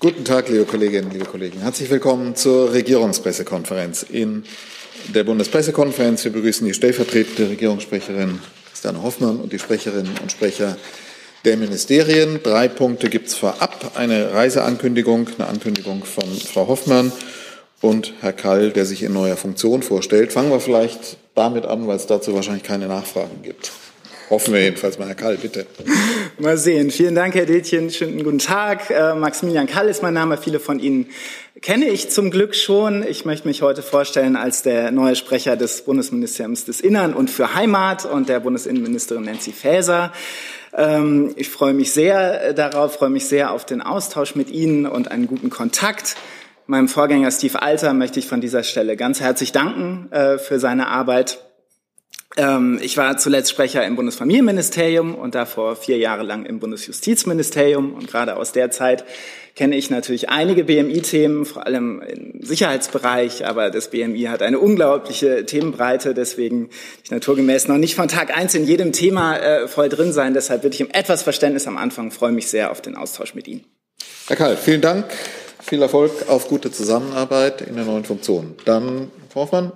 Guten Tag, liebe Kolleginnen, liebe Kollegen. Herzlich willkommen zur Regierungspressekonferenz. In der Bundespressekonferenz, wir begrüßen die stellvertretende Regierungssprecherin Christiane Hoffmann und die Sprecherinnen und Sprecher der Ministerien. Drei Punkte gibt es vorab. Eine Reiseankündigung, eine Ankündigung von Frau Hoffmann und Herr Kall, der sich in neuer Funktion vorstellt. Fangen wir vielleicht damit an, weil es dazu wahrscheinlich keine Nachfragen gibt. Hoffen wir jedenfalls mal, Herr Kall, bitte. Mal sehen. Vielen Dank, Herr Detjen. Schönen guten Tag. Äh, Maximilian Kall ist mein Name. Viele von Ihnen kenne ich zum Glück schon. Ich möchte mich heute vorstellen als der neue Sprecher des Bundesministeriums des Innern und für Heimat und der Bundesinnenministerin Nancy Faeser. Ähm, ich freue mich sehr darauf, freue mich sehr auf den Austausch mit Ihnen und einen guten Kontakt. Meinem Vorgänger Steve Alter möchte ich von dieser Stelle ganz herzlich danken äh, für seine Arbeit. Ähm, ich war zuletzt Sprecher im Bundesfamilienministerium und davor vier Jahre lang im Bundesjustizministerium. Und gerade aus der Zeit kenne ich natürlich einige BMI-Themen, vor allem im Sicherheitsbereich. Aber das BMI hat eine unglaubliche Themenbreite. Deswegen ich naturgemäß noch nicht von Tag eins in jedem Thema äh, voll drin sein. Deshalb bitte ich um etwas Verständnis am Anfang. freue mich sehr auf den Austausch mit Ihnen. Herr Kall, vielen Dank. Viel Erfolg auf gute Zusammenarbeit in der neuen Funktion. Dann, Frau Hoffmann.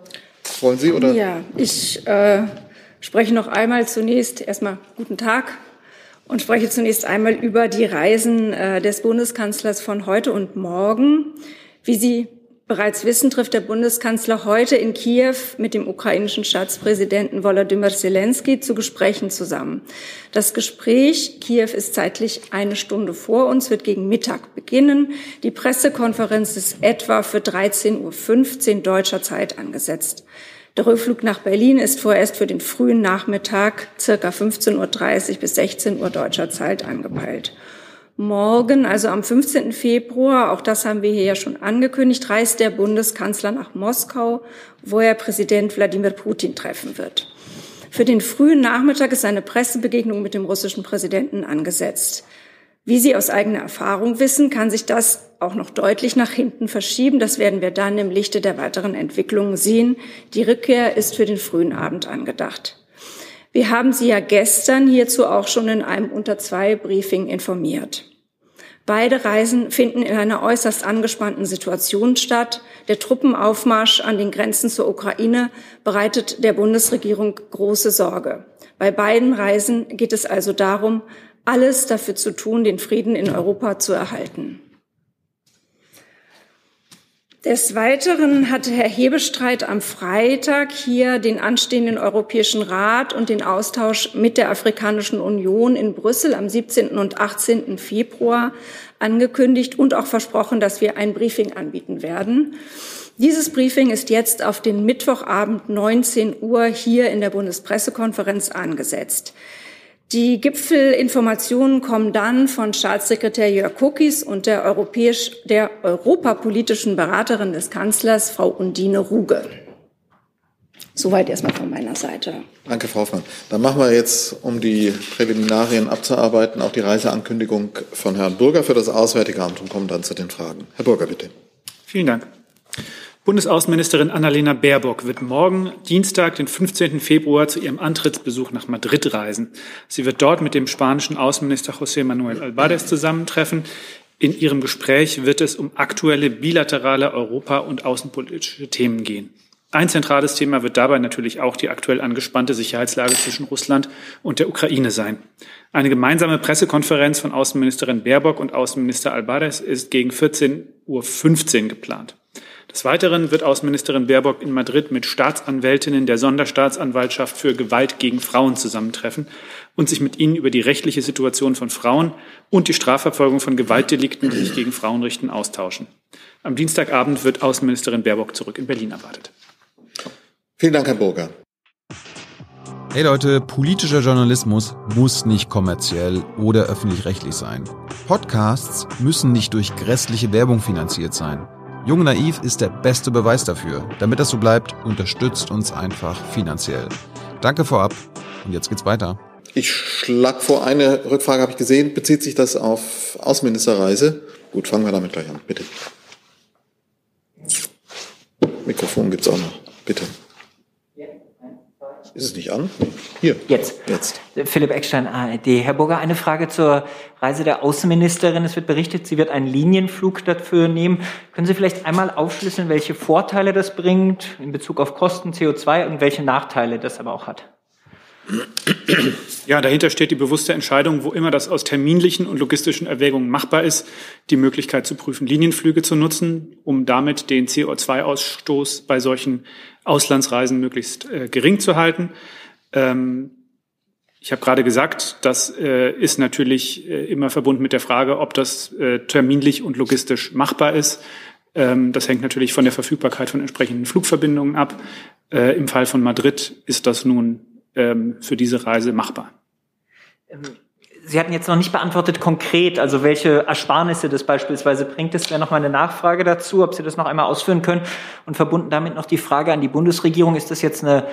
Wollen Sie oder? Ja, ich äh, spreche noch einmal zunächst erstmal guten Tag und spreche zunächst einmal über die Reisen äh, des Bundeskanzlers von heute und morgen. Wie Sie bereits wissen, trifft der Bundeskanzler heute in Kiew mit dem ukrainischen Staatspräsidenten Volodymyr Zelensky zu Gesprächen zusammen. Das Gespräch, Kiew ist zeitlich eine Stunde vor uns, wird gegen Mittag beginnen. Die Pressekonferenz ist etwa für 13.15 Uhr deutscher Zeit angesetzt. Der Rückflug nach Berlin ist vorerst für den frühen Nachmittag, circa 15.30 Uhr bis 16 Uhr deutscher Zeit angepeilt. Morgen, also am 15. Februar, auch das haben wir hier ja schon angekündigt, reist der Bundeskanzler nach Moskau, wo er Präsident Wladimir Putin treffen wird. Für den frühen Nachmittag ist eine Pressebegegnung mit dem russischen Präsidenten angesetzt. Wie Sie aus eigener Erfahrung wissen, kann sich das auch noch deutlich nach hinten verschieben. Das werden wir dann im Lichte der weiteren Entwicklungen sehen. Die Rückkehr ist für den frühen Abend angedacht. Wir haben Sie ja gestern hierzu auch schon in einem Unter zwei Briefing informiert. Beide Reisen finden in einer äußerst angespannten Situation statt. Der Truppenaufmarsch an den Grenzen zur Ukraine bereitet der Bundesregierung große Sorge. Bei beiden Reisen geht es also darum, alles dafür zu tun, den Frieden in Europa zu erhalten. Des Weiteren hatte Herr Hebestreit am Freitag hier den anstehenden Europäischen Rat und den Austausch mit der Afrikanischen Union in Brüssel am 17. und 18. Februar angekündigt und auch versprochen, dass wir ein Briefing anbieten werden. Dieses Briefing ist jetzt auf den Mittwochabend 19 Uhr hier in der Bundespressekonferenz angesetzt. Die Gipfelinformationen kommen dann von Staatssekretär Jörg Kuckis und der, europäisch, der europapolitischen Beraterin des Kanzlers, Frau Undine Ruge. Soweit erstmal von meiner Seite. Danke, Frau Hoffmann. Dann machen wir jetzt, um die Präliminarien abzuarbeiten, auch die Reiseankündigung von Herrn Burger für das Auswärtige Amt und kommen dann zu den Fragen. Herr Burger, bitte. Vielen Dank. Bundesaußenministerin Annalena Baerbock wird morgen Dienstag, den 15. Februar, zu ihrem Antrittsbesuch nach Madrid reisen. Sie wird dort mit dem spanischen Außenminister José Manuel Alvarez zusammentreffen. In ihrem Gespräch wird es um aktuelle bilaterale Europa- und außenpolitische Themen gehen. Ein zentrales Thema wird dabei natürlich auch die aktuell angespannte Sicherheitslage zwischen Russland und der Ukraine sein. Eine gemeinsame Pressekonferenz von Außenministerin Baerbock und Außenminister Alvarez ist gegen 14.15 Uhr geplant. Des Weiteren wird Außenministerin Baerbock in Madrid mit Staatsanwältinnen der Sonderstaatsanwaltschaft für Gewalt gegen Frauen zusammentreffen und sich mit ihnen über die rechtliche Situation von Frauen und die Strafverfolgung von Gewaltdelikten, die sich gegen Frauen richten, austauschen. Am Dienstagabend wird Außenministerin Baerbock zurück in Berlin erwartet. Vielen Dank, Herr Burger. Hey Leute, politischer Journalismus muss nicht kommerziell oder öffentlich-rechtlich sein. Podcasts müssen nicht durch grässliche Werbung finanziert sein. Jung Naiv ist der beste Beweis dafür. Damit das so bleibt, unterstützt uns einfach finanziell. Danke vorab und jetzt geht's weiter. Ich schlag vor, eine Rückfrage habe ich gesehen. Bezieht sich das auf Außenministerreise? Gut, fangen wir damit gleich an. Bitte. Mikrofon gibt's auch noch. Bitte. Ist es nicht an? Hier. Jetzt. Jetzt. Philipp Eckstein, ARD. Herr Burger, eine Frage zur Reise der Außenministerin. Es wird berichtet, sie wird einen Linienflug dafür nehmen. Können Sie vielleicht einmal aufschlüsseln, welche Vorteile das bringt in Bezug auf Kosten, CO2 und welche Nachteile das aber auch hat? Ja, dahinter steht die bewusste Entscheidung, wo immer das aus terminlichen und logistischen Erwägungen machbar ist, die Möglichkeit zu prüfen, Linienflüge zu nutzen, um damit den CO2-Ausstoß bei solchen Auslandsreisen möglichst äh, gering zu halten. Ähm, ich habe gerade gesagt, das äh, ist natürlich äh, immer verbunden mit der Frage, ob das äh, terminlich und logistisch machbar ist. Ähm, das hängt natürlich von der Verfügbarkeit von entsprechenden Flugverbindungen ab. Äh, Im Fall von Madrid ist das nun ähm, für diese Reise machbar. Ähm, Sie hatten jetzt noch nicht beantwortet konkret, also welche Ersparnisse das beispielsweise bringt. Das wäre noch mal eine Nachfrage dazu, ob Sie das noch einmal ausführen können. Und verbunden damit noch die Frage an die Bundesregierung, ist das jetzt eine,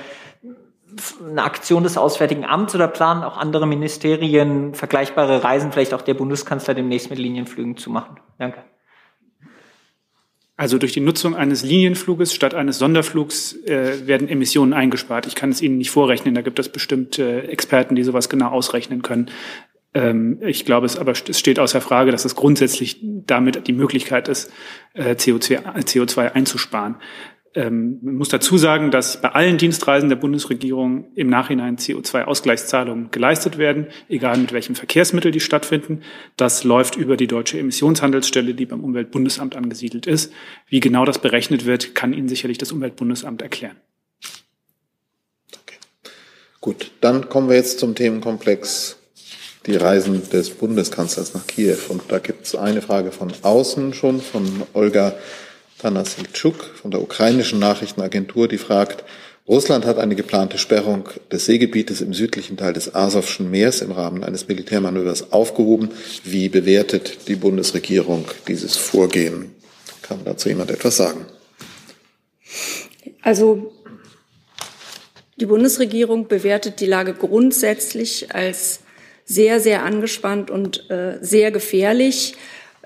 eine Aktion des Auswärtigen Amts oder planen auch andere Ministerien vergleichbare Reisen, vielleicht auch der Bundeskanzler demnächst mit Linienflügen zu machen? Danke. Also durch die Nutzung eines Linienfluges statt eines Sonderflugs äh, werden Emissionen eingespart. Ich kann es Ihnen nicht vorrechnen. Da gibt es bestimmt äh, Experten, die sowas genau ausrechnen können. Ähm, ich glaube es aber es steht außer Frage, dass es grundsätzlich damit die Möglichkeit ist, äh, CO2, CO2 einzusparen. Ähm, man muss dazu sagen, dass bei allen Dienstreisen der Bundesregierung im Nachhinein CO2-Ausgleichszahlungen geleistet werden, egal mit welchem Verkehrsmittel die stattfinden. Das läuft über die deutsche Emissionshandelsstelle, die beim Umweltbundesamt angesiedelt ist. Wie genau das berechnet wird, kann Ihnen sicherlich das Umweltbundesamt erklären. Okay. Gut, dann kommen wir jetzt zum Themenkomplex die Reisen des Bundeskanzlers nach Kiew. Und da gibt es eine Frage von außen schon, von Olga Tanasilchuk von der ukrainischen Nachrichtenagentur, die fragt, Russland hat eine geplante Sperrung des Seegebietes im südlichen Teil des Asowschen Meers im Rahmen eines Militärmanövers aufgehoben. Wie bewertet die Bundesregierung dieses Vorgehen? Kann dazu jemand etwas sagen? Also die Bundesregierung bewertet die Lage grundsätzlich als sehr, sehr angespannt und äh, sehr gefährlich.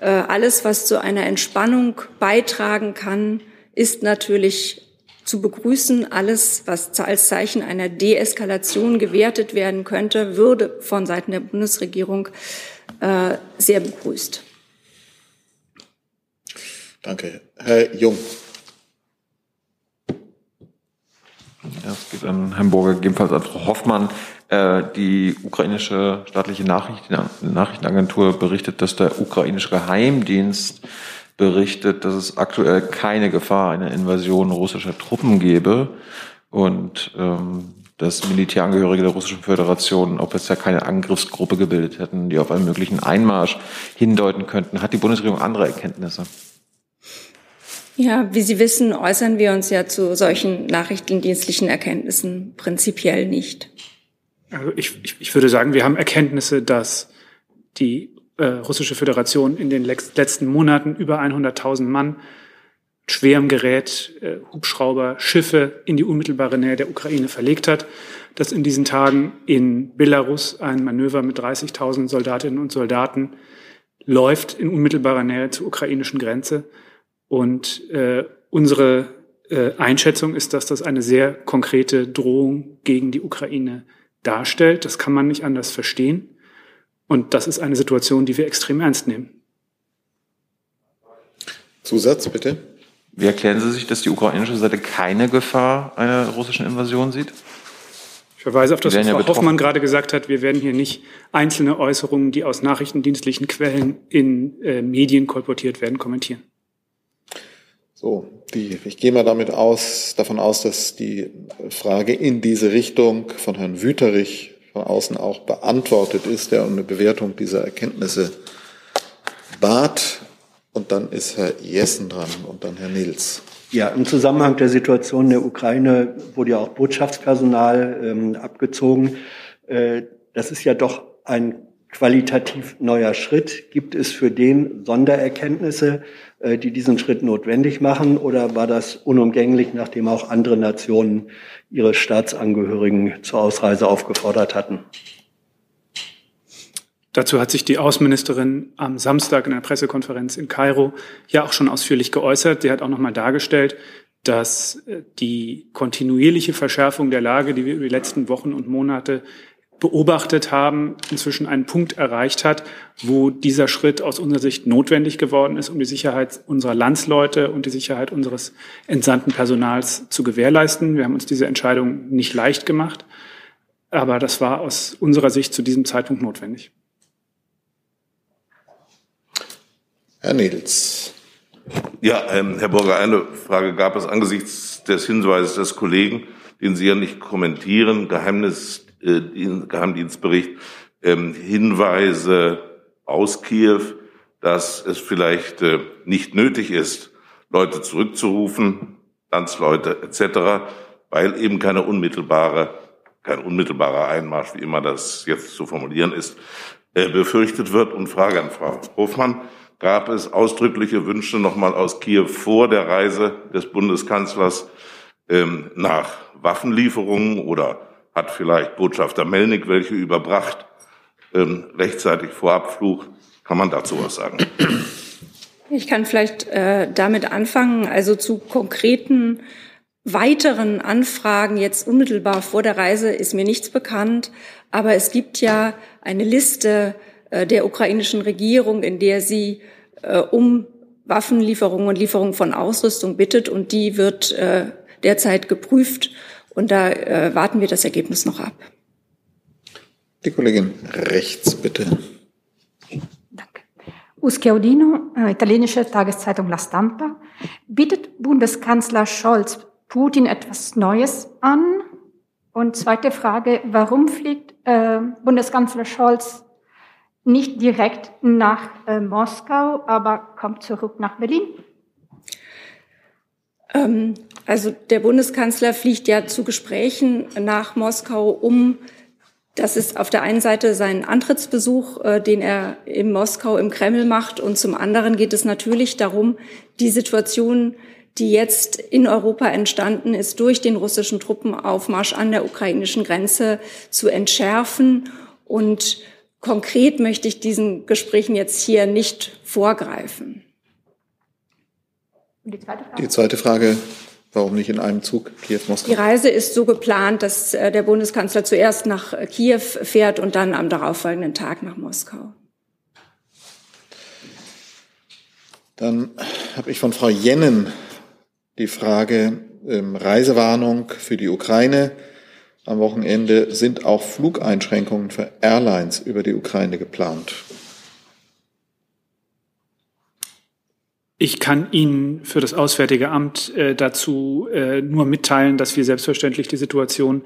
Äh, alles, was zu einer Entspannung beitragen kann, ist natürlich zu begrüßen. Alles, was als Zeichen einer Deeskalation gewertet werden könnte, würde von Seiten der Bundesregierung äh, sehr begrüßt. Danke. Herr Jung. Ja, es geht an Herrn Burger, gegebenenfalls an Frau Hoffmann. Äh, die ukrainische staatliche Nachrichten, Nachrichtenagentur berichtet, dass der ukrainische Geheimdienst berichtet, dass es aktuell keine Gefahr einer Invasion russischer Truppen gebe und ähm, dass Militärangehörige der Russischen Föderation auch bisher keine Angriffsgruppe gebildet hätten, die auf einen möglichen Einmarsch hindeuten könnten. Hat die Bundesregierung andere Erkenntnisse? Ja, wie Sie wissen, äußern wir uns ja zu solchen nachrichtendienstlichen Erkenntnissen prinzipiell nicht. Also ich, ich, ich würde sagen, wir haben Erkenntnisse, dass die äh, russische Föderation in den letzten Monaten über 100.000 Mann schwerem Gerät, äh, Hubschrauber, Schiffe in die unmittelbare Nähe der Ukraine verlegt hat, dass in diesen Tagen in Belarus ein Manöver mit 30.000 Soldatinnen und Soldaten läuft in unmittelbarer Nähe zur ukrainischen Grenze. Und äh, unsere äh, Einschätzung ist, dass das eine sehr konkrete Drohung gegen die Ukraine darstellt. Das kann man nicht anders verstehen. Und das ist eine Situation, die wir extrem ernst nehmen. Zusatz, bitte. Wie erklären Sie sich, dass die ukrainische Seite keine Gefahr einer russischen Invasion sieht? Ich verweise auf das, was ja Frau Hoffmann gerade gesagt hat. Wir werden hier nicht einzelne Äußerungen, die aus nachrichtendienstlichen Quellen in äh, Medien kolportiert werden, kommentieren. So, die, ich gehe mal damit aus, davon aus, dass die Frage in diese Richtung von Herrn Wüterich von außen auch beantwortet ist, der um eine Bewertung dieser Erkenntnisse bat. Und dann ist Herr Jessen dran und dann Herr Nils. Ja, im Zusammenhang der Situation der Ukraine wurde ja auch Botschaftspersonal ähm, abgezogen. Äh, das ist ja doch ein qualitativ neuer Schritt. Gibt es für den Sondererkenntnisse? Äh, die diesen Schritt notwendig machen? Oder war das unumgänglich, nachdem auch andere Nationen ihre Staatsangehörigen zur Ausreise aufgefordert hatten? Dazu hat sich die Außenministerin am Samstag in einer Pressekonferenz in Kairo ja auch schon ausführlich geäußert. Sie hat auch nochmal dargestellt, dass äh, die kontinuierliche Verschärfung der Lage, die wir über die letzten Wochen und Monate beobachtet haben, inzwischen einen Punkt erreicht hat, wo dieser Schritt aus unserer Sicht notwendig geworden ist, um die Sicherheit unserer Landsleute und die Sicherheit unseres entsandten Personals zu gewährleisten. Wir haben uns diese Entscheidung nicht leicht gemacht, aber das war aus unserer Sicht zu diesem Zeitpunkt notwendig. Herr Nils. Ja, ähm, Herr Burger, eine Frage gab es angesichts des Hinweises des Kollegen, den Sie ja nicht kommentieren, Geheimnis, äh, Geheimdienstbericht, ähm, Hinweise aus Kiew, dass es vielleicht äh, nicht nötig ist, Leute zurückzurufen, Landsleute etc., weil eben keine unmittelbare, kein unmittelbarer Einmarsch, wie immer das jetzt zu formulieren ist, äh, befürchtet wird. Und Frage an Frau Hofmann gab es ausdrückliche Wünsche nochmal aus Kiew vor der Reise des Bundeskanzlers ähm, nach Waffenlieferungen oder hat vielleicht Botschafter Melnik welche überbracht, ähm, rechtzeitig vor Abflug? Kann man dazu was sagen? Ich kann vielleicht äh, damit anfangen, also zu konkreten weiteren Anfragen jetzt unmittelbar vor der Reise ist mir nichts bekannt, aber es gibt ja eine Liste äh, der ukrainischen Regierung, in der sie äh, um Waffenlieferungen und Lieferungen von Ausrüstung bittet und die wird äh, derzeit geprüft und da äh, warten wir das Ergebnis noch ab. Die Kollegin rechts, bitte. Danke. Uschiaudino, äh, italienische Tageszeitung La Stampa. Bietet Bundeskanzler Scholz Putin etwas Neues an? Und zweite Frage, warum fliegt äh, Bundeskanzler Scholz nicht direkt nach äh, Moskau, aber kommt zurück nach Berlin? Ähm, also der Bundeskanzler fliegt ja zu Gesprächen nach Moskau, um das ist auf der einen Seite sein Antrittsbesuch, äh, den er in Moskau im Kreml macht, und zum anderen geht es natürlich darum, die Situation, die jetzt in Europa entstanden ist, durch den russischen Truppenaufmarsch an der ukrainischen Grenze zu entschärfen. Und Konkret möchte ich diesen Gesprächen jetzt hier nicht vorgreifen. Die zweite, die zweite Frage, warum nicht in einem Zug Kiew-Moskau? Die Reise ist so geplant, dass äh, der Bundeskanzler zuerst nach äh, Kiew fährt und dann am darauffolgenden Tag nach Moskau. Dann habe ich von Frau Jennen die Frage ähm, Reisewarnung für die Ukraine am Wochenende sind auch Flugeinschränkungen für Airlines über die Ukraine geplant. Ich kann Ihnen für das Auswärtige Amt äh, dazu äh, nur mitteilen, dass wir selbstverständlich die Situation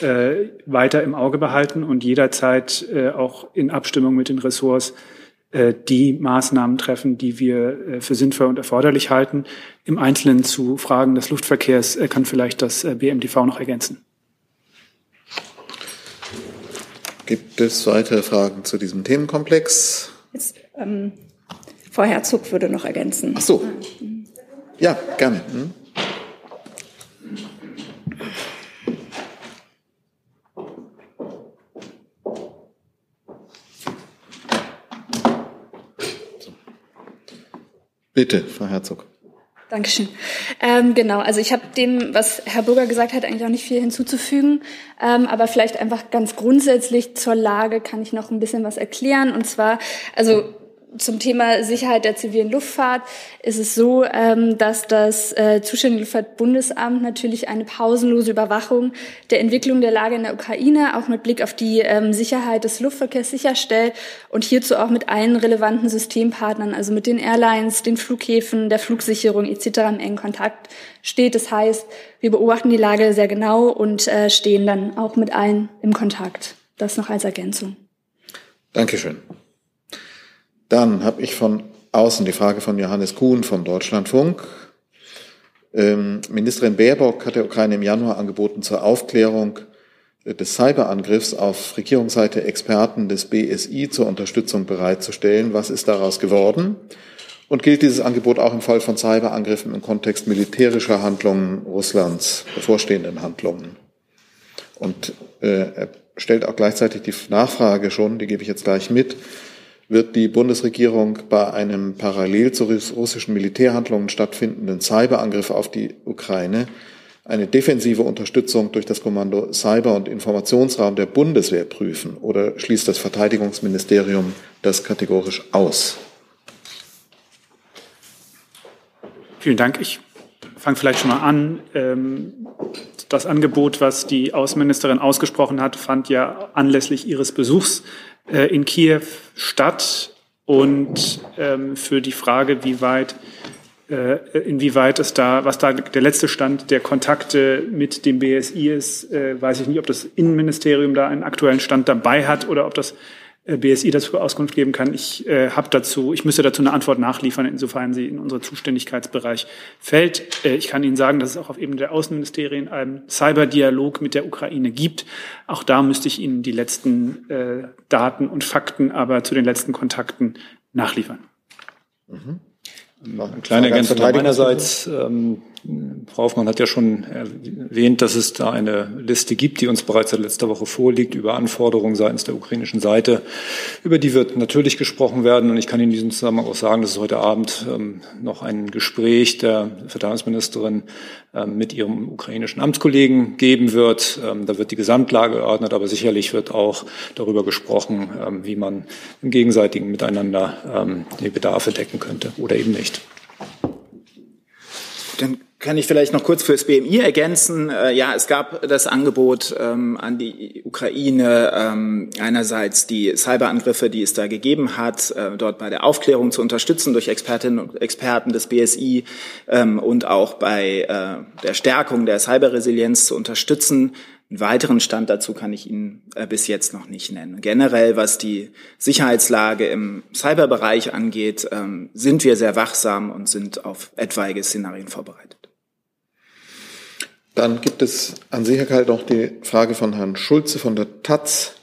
äh, weiter im Auge behalten und jederzeit äh, auch in Abstimmung mit den Ressorts äh, die Maßnahmen treffen, die wir äh, für sinnvoll und erforderlich halten. Im Einzelnen zu Fragen des Luftverkehrs kann vielleicht das BMDV noch ergänzen. Gibt es weitere Fragen zu diesem Themenkomplex? Jetzt, ähm, Frau Herzog würde noch ergänzen. Ach so. Ja, gerne. Hm? Bitte, Frau Herzog. Dankeschön. Ähm, genau, also ich habe dem, was Herr Burger gesagt hat, eigentlich auch nicht viel hinzuzufügen. Ähm, aber vielleicht einfach ganz grundsätzlich zur Lage kann ich noch ein bisschen was erklären. Und zwar, also zum Thema Sicherheit der zivilen Luftfahrt ist es so, ähm, dass das äh, zuständige Luftfahrtbundesamt natürlich eine pausenlose Überwachung der Entwicklung der Lage in der Ukraine auch mit Blick auf die ähm, Sicherheit des Luftverkehrs sicherstellt und hierzu auch mit allen relevanten Systempartnern, also mit den Airlines, den Flughäfen, der Flugsicherung etc. im engen Kontakt steht. Das heißt, wir beobachten die Lage sehr genau und äh, stehen dann auch mit allen im Kontakt. Das noch als Ergänzung. Dankeschön. Dann habe ich von außen die Frage von Johannes Kuhn vom Deutschlandfunk. Ähm, Ministerin Baerbock hat der Ukraine im Januar angeboten, zur Aufklärung des Cyberangriffs auf Regierungsseite Experten des BSI zur Unterstützung bereitzustellen. Was ist daraus geworden? Und gilt dieses Angebot auch im Fall von Cyberangriffen im Kontext militärischer Handlungen Russlands, bevorstehenden Handlungen? Und äh, er stellt auch gleichzeitig die Nachfrage schon, die gebe ich jetzt gleich mit, wird die Bundesregierung bei einem parallel zu russischen Militärhandlungen stattfindenden Cyberangriff auf die Ukraine eine defensive Unterstützung durch das Kommando Cyber- und Informationsraum der Bundeswehr prüfen oder schließt das Verteidigungsministerium das kategorisch aus? Vielen Dank. Ich fange vielleicht schon mal an. Ähm, das Angebot, was die Außenministerin ausgesprochen hat, fand ja anlässlich ihres Besuchs äh, in Kiew statt. Und ähm, für die Frage, wie weit äh, inwieweit es da, was da der letzte Stand der Kontakte mit dem BSI ist, äh, weiß ich nicht, ob das Innenministerium da einen aktuellen Stand dabei hat oder ob das BSI dazu Auskunft geben kann. Ich äh, habe dazu, ich müsste dazu eine Antwort nachliefern, insofern sie in unseren Zuständigkeitsbereich fällt. Äh, ich kann Ihnen sagen, dass es auch auf Ebene der Außenministerien einen Cyberdialog mit der Ukraine gibt. Auch da müsste ich Ihnen die letzten äh, Daten und Fakten, aber zu den letzten Kontakten nachliefern. Mhm. Noch eine kleine Ergänzung meinerseits. Ähm, Frau Hoffmann hat ja schon erwähnt, dass es da eine Liste gibt, die uns bereits seit letzter Woche vorliegt, über Anforderungen seitens der ukrainischen Seite. Über die wird natürlich gesprochen werden. Und ich kann in diesem Zusammenhang auch sagen, dass es heute Abend ähm, noch ein Gespräch der Verteidigungsministerin ähm, mit ihrem ukrainischen Amtskollegen geben wird. Ähm, da wird die Gesamtlage geordnet, aber sicherlich wird auch darüber gesprochen, wie man im gegenseitigen Miteinander die Bedarfe decken könnte oder eben nicht. Dann kann ich vielleicht noch kurz fürs BMI ergänzen. Äh, ja, es gab das Angebot ähm, an die Ukraine, ähm, einerseits die Cyberangriffe, die es da gegeben hat, äh, dort bei der Aufklärung zu unterstützen durch Expertinnen und Experten des BSI ähm, und auch bei äh, der Stärkung der Cyberresilienz zu unterstützen. Einen weiteren Stand dazu kann ich Ihnen bis jetzt noch nicht nennen. Generell, was die Sicherheitslage im Cyberbereich angeht, sind wir sehr wachsam und sind auf etwaige Szenarien vorbereitet. Dann gibt es an Kalt, noch die Frage von Herrn Schulze von der Taz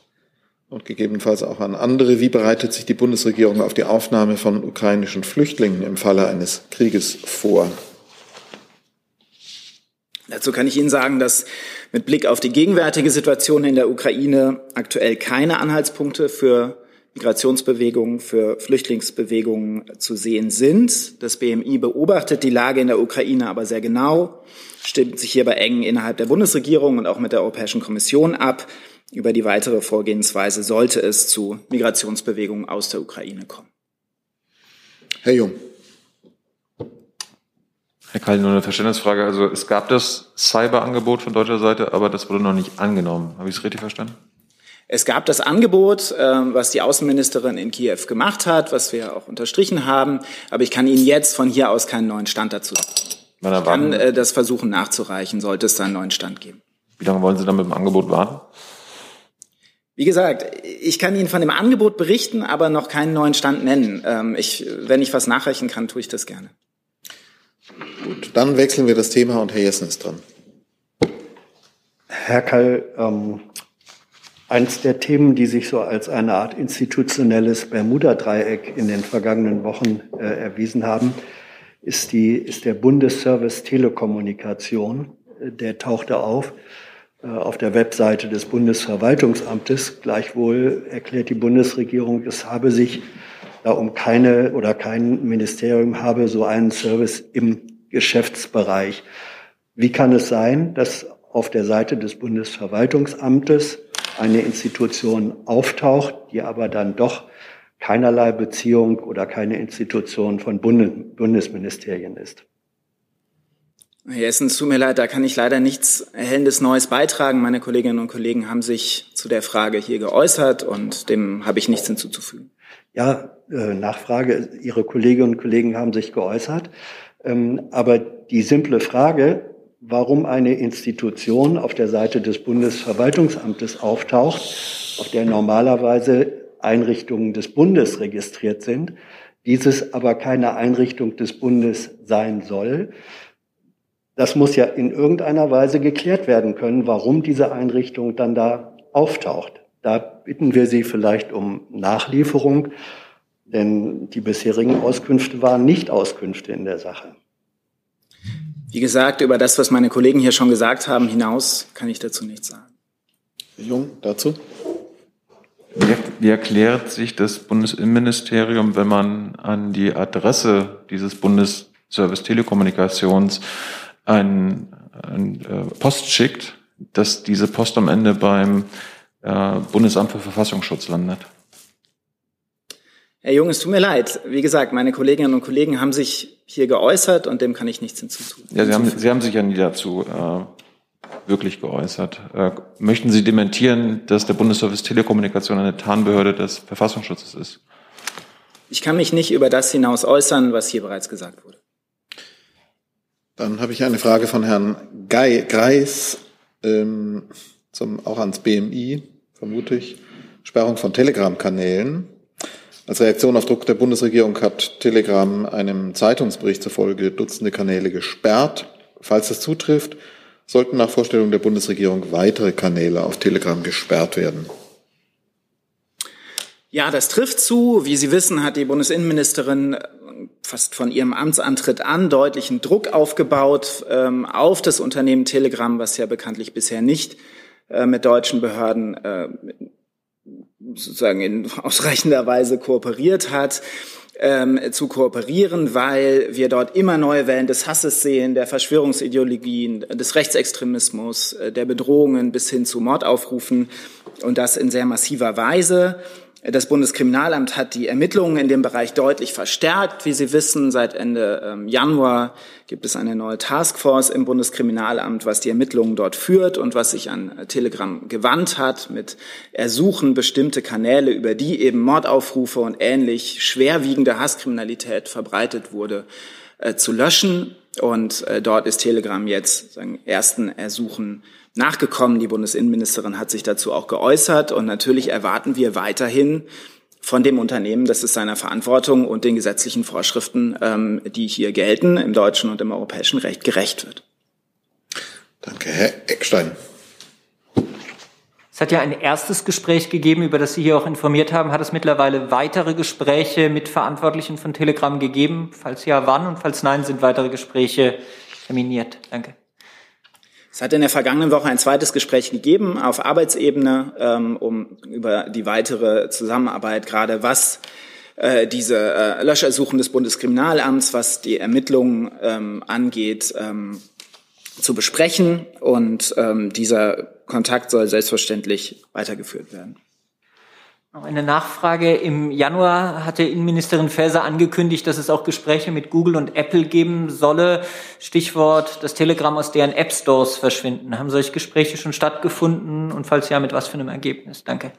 und gegebenenfalls auch an andere. Wie bereitet sich die Bundesregierung auf die Aufnahme von ukrainischen Flüchtlingen im Falle eines Krieges vor? Dazu kann ich Ihnen sagen, dass mit Blick auf die gegenwärtige Situation in der Ukraine aktuell keine Anhaltspunkte für Migrationsbewegungen, für Flüchtlingsbewegungen zu sehen sind. Das BMI beobachtet die Lage in der Ukraine aber sehr genau stimmt sich hierbei eng innerhalb der Bundesregierung und auch mit der Europäischen Kommission ab. Über die weitere Vorgehensweise sollte es zu Migrationsbewegungen aus der Ukraine kommen. Herr Jung. Herr Kall, nur eine Verständnisfrage. Also es gab das Cyberangebot von deutscher Seite, aber das wurde noch nicht angenommen. Habe ich es richtig verstanden? Es gab das Angebot, ähm, was die Außenministerin in Kiew gemacht hat, was wir auch unterstrichen haben. Aber ich kann Ihnen jetzt von hier aus keinen neuen Stand dazu sagen. Ich kann äh, das versuchen nachzureichen, sollte es da einen neuen Stand geben. Wie lange wollen Sie dann mit dem Angebot warten? Wie gesagt, ich kann Ihnen von dem Angebot berichten, aber noch keinen neuen Stand nennen. Ähm, ich, wenn ich was nachreichen kann, tue ich das gerne. Gut, dann wechseln wir das Thema und Herr Jessen ist dran. Herr Kall, ähm, eins der Themen, die sich so als eine Art institutionelles Bermuda-Dreieck in den vergangenen Wochen äh, erwiesen haben, ist, die, ist der Bundesservice Telekommunikation. Der tauchte auf äh, auf der Webseite des Bundesverwaltungsamtes. Gleichwohl erklärt die Bundesregierung, es habe sich da um keine oder kein Ministerium habe so einen Service im Geschäftsbereich. Wie kann es sein, dass auf der Seite des Bundesverwaltungsamtes eine Institution auftaucht, die aber dann doch keinerlei Beziehung oder keine Institution von Bundesministerien ist. Herr Essen, es tut mir leid, da kann ich leider nichts Erhellendes Neues beitragen. Meine Kolleginnen und Kollegen haben sich zu der Frage hier geäußert und dem habe ich nichts hinzuzufügen. Ja, äh, Nachfrage. Ihre Kolleginnen und Kollegen haben sich geäußert. Ähm, aber die simple Frage, warum eine Institution auf der Seite des Bundesverwaltungsamtes auftaucht, auf der normalerweise Einrichtungen des Bundes registriert sind, dieses aber keine Einrichtung des Bundes sein soll. Das muss ja in irgendeiner Weise geklärt werden können, warum diese Einrichtung dann da auftaucht. Da bitten wir Sie vielleicht um Nachlieferung, denn die bisherigen Auskünfte waren nicht Auskünfte in der Sache. Wie gesagt, über das, was meine Kollegen hier schon gesagt haben, hinaus kann ich dazu nichts sagen. Jung, dazu? Wie, wie erklärt sich das Bundesinnenministerium, wenn man an die Adresse dieses Bundesservice Telekommunikations ein, ein äh, Post schickt, dass diese Post am Ende beim äh, Bundesamt für Verfassungsschutz landet? Herr Jung, es tut mir leid. Wie gesagt, meine Kolleginnen und Kollegen haben sich hier geäußert und dem kann ich nichts hinzufügen. Ja, Sie haben, Sie haben sich ja nie dazu äh, wirklich geäußert. Äh, möchten Sie dementieren, dass der Bundesservice Telekommunikation eine Tarnbehörde des Verfassungsschutzes ist? Ich kann mich nicht über das hinaus äußern, was hier bereits gesagt wurde. Dann habe ich eine Frage von Herrn Gei, Greis, ähm, zum, auch ans BMI, vermute ich. Sperrung von Telegram-Kanälen. Als Reaktion auf Druck der Bundesregierung hat Telegram einem Zeitungsbericht zufolge Dutzende Kanäle gesperrt. Falls das zutrifft, sollten nach Vorstellung der Bundesregierung weitere Kanäle auf Telegram gesperrt werden. Ja, das trifft zu. Wie Sie wissen, hat die Bundesinnenministerin fast von ihrem Amtsantritt an deutlichen Druck aufgebaut ähm, auf das Unternehmen Telegram, was ja bekanntlich bisher nicht äh, mit deutschen Behörden äh, sozusagen in ausreichender Weise kooperiert hat, ähm, zu kooperieren, weil wir dort immer neue Wellen des Hasses sehen, der Verschwörungsideologien, des Rechtsextremismus, äh, der Bedrohungen bis hin zu Mordaufrufen und das in sehr massiver Weise. Das Bundeskriminalamt hat die Ermittlungen in dem Bereich deutlich verstärkt. Wie Sie wissen, seit Ende ähm, Januar gibt es eine neue Taskforce im Bundeskriminalamt, was die Ermittlungen dort führt und was sich an Telegram gewandt hat mit Ersuchen, bestimmte Kanäle, über die eben Mordaufrufe und ähnlich schwerwiegende Hasskriminalität verbreitet wurde, äh, zu löschen. Und äh, dort ist Telegram jetzt sagen, ersten Ersuchen nachgekommen. Die Bundesinnenministerin hat sich dazu auch geäußert. Und natürlich erwarten wir weiterhin von dem Unternehmen, dass es seiner Verantwortung und den gesetzlichen Vorschriften, ähm, die hier gelten, im deutschen und im europäischen Recht gerecht wird. Danke, Herr Eckstein. Es hat ja ein erstes Gespräch gegeben, über das Sie hier auch informiert haben. Hat es mittlerweile weitere Gespräche mit Verantwortlichen von Telegram gegeben? Falls ja, wann? Und falls nein, sind weitere Gespräche terminiert? Danke. Es hat in der vergangenen Woche ein zweites Gespräch gegeben auf Arbeitsebene, ähm, um über die weitere Zusammenarbeit, gerade was äh, diese äh, Löschersuchen des Bundeskriminalamts, was die Ermittlungen ähm, angeht, ähm, zu besprechen. Und ähm, dieser Kontakt soll selbstverständlich weitergeführt werden. Noch eine Nachfrage. Im Januar hatte Innenministerin Faeser angekündigt, dass es auch Gespräche mit Google und Apple geben solle. Stichwort, das Telegram aus deren App Stores verschwinden. Haben solche Gespräche schon stattgefunden? Und falls ja, mit was für einem Ergebnis? Danke.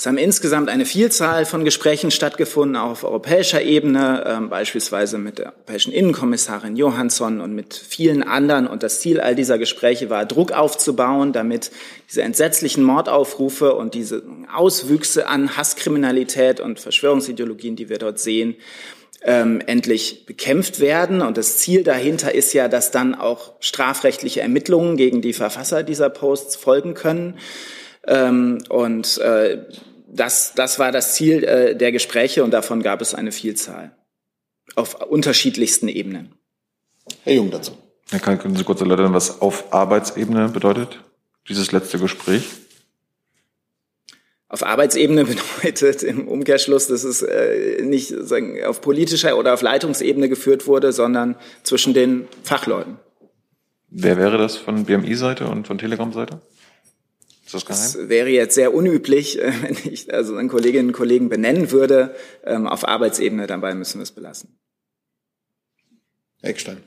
Es haben insgesamt eine Vielzahl von Gesprächen stattgefunden, auch auf europäischer Ebene, äh, beispielsweise mit der europäischen Innenkommissarin Johansson und mit vielen anderen. Und das Ziel all dieser Gespräche war, Druck aufzubauen, damit diese entsetzlichen Mordaufrufe und diese Auswüchse an Hasskriminalität und Verschwörungsideologien, die wir dort sehen, ähm, endlich bekämpft werden. Und das Ziel dahinter ist ja, dass dann auch strafrechtliche Ermittlungen gegen die Verfasser dieser Posts folgen können. Ähm, und äh, das, das war das Ziel äh, der Gespräche und davon gab es eine Vielzahl auf unterschiedlichsten Ebenen. Herr Jung dazu. Herr Kahn, können Sie kurz erläutern, was auf Arbeitsebene bedeutet, dieses letzte Gespräch? Auf Arbeitsebene bedeutet im Umkehrschluss, dass es äh, nicht sagen, auf politischer oder auf Leitungsebene geführt wurde, sondern zwischen den Fachleuten. Wer wäre das von BMI-Seite und von Telegram-Seite? Ist das geheim? Das wäre jetzt sehr unüblich, wenn ich also einen Kolleginnen und Kollegen benennen würde. Ähm, auf Arbeitsebene dabei müssen wir es belassen. Eckstein.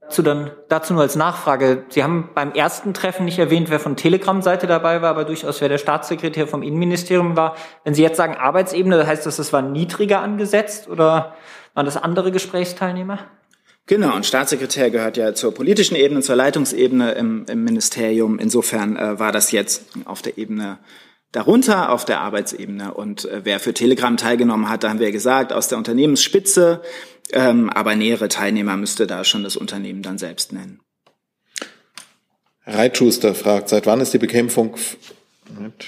Dazu, dann, dazu nur als Nachfrage. Sie haben beim ersten Treffen nicht erwähnt, wer von Telegram-Seite dabei war, aber durchaus wer der Staatssekretär vom Innenministerium war. Wenn Sie jetzt sagen Arbeitsebene, heißt das, das war niedriger angesetzt oder waren das andere Gesprächsteilnehmer? Genau, und Staatssekretär gehört ja zur politischen Ebene, zur Leitungsebene im, im Ministerium. Insofern äh, war das jetzt auf der Ebene darunter, auf der Arbeitsebene. Und äh, wer für Telegram teilgenommen hat, da haben wir gesagt, aus der Unternehmensspitze. Ähm, aber nähere Teilnehmer müsste da schon das Unternehmen dann selbst nennen. Reitschuster fragt, seit wann ist die Bekämpfung,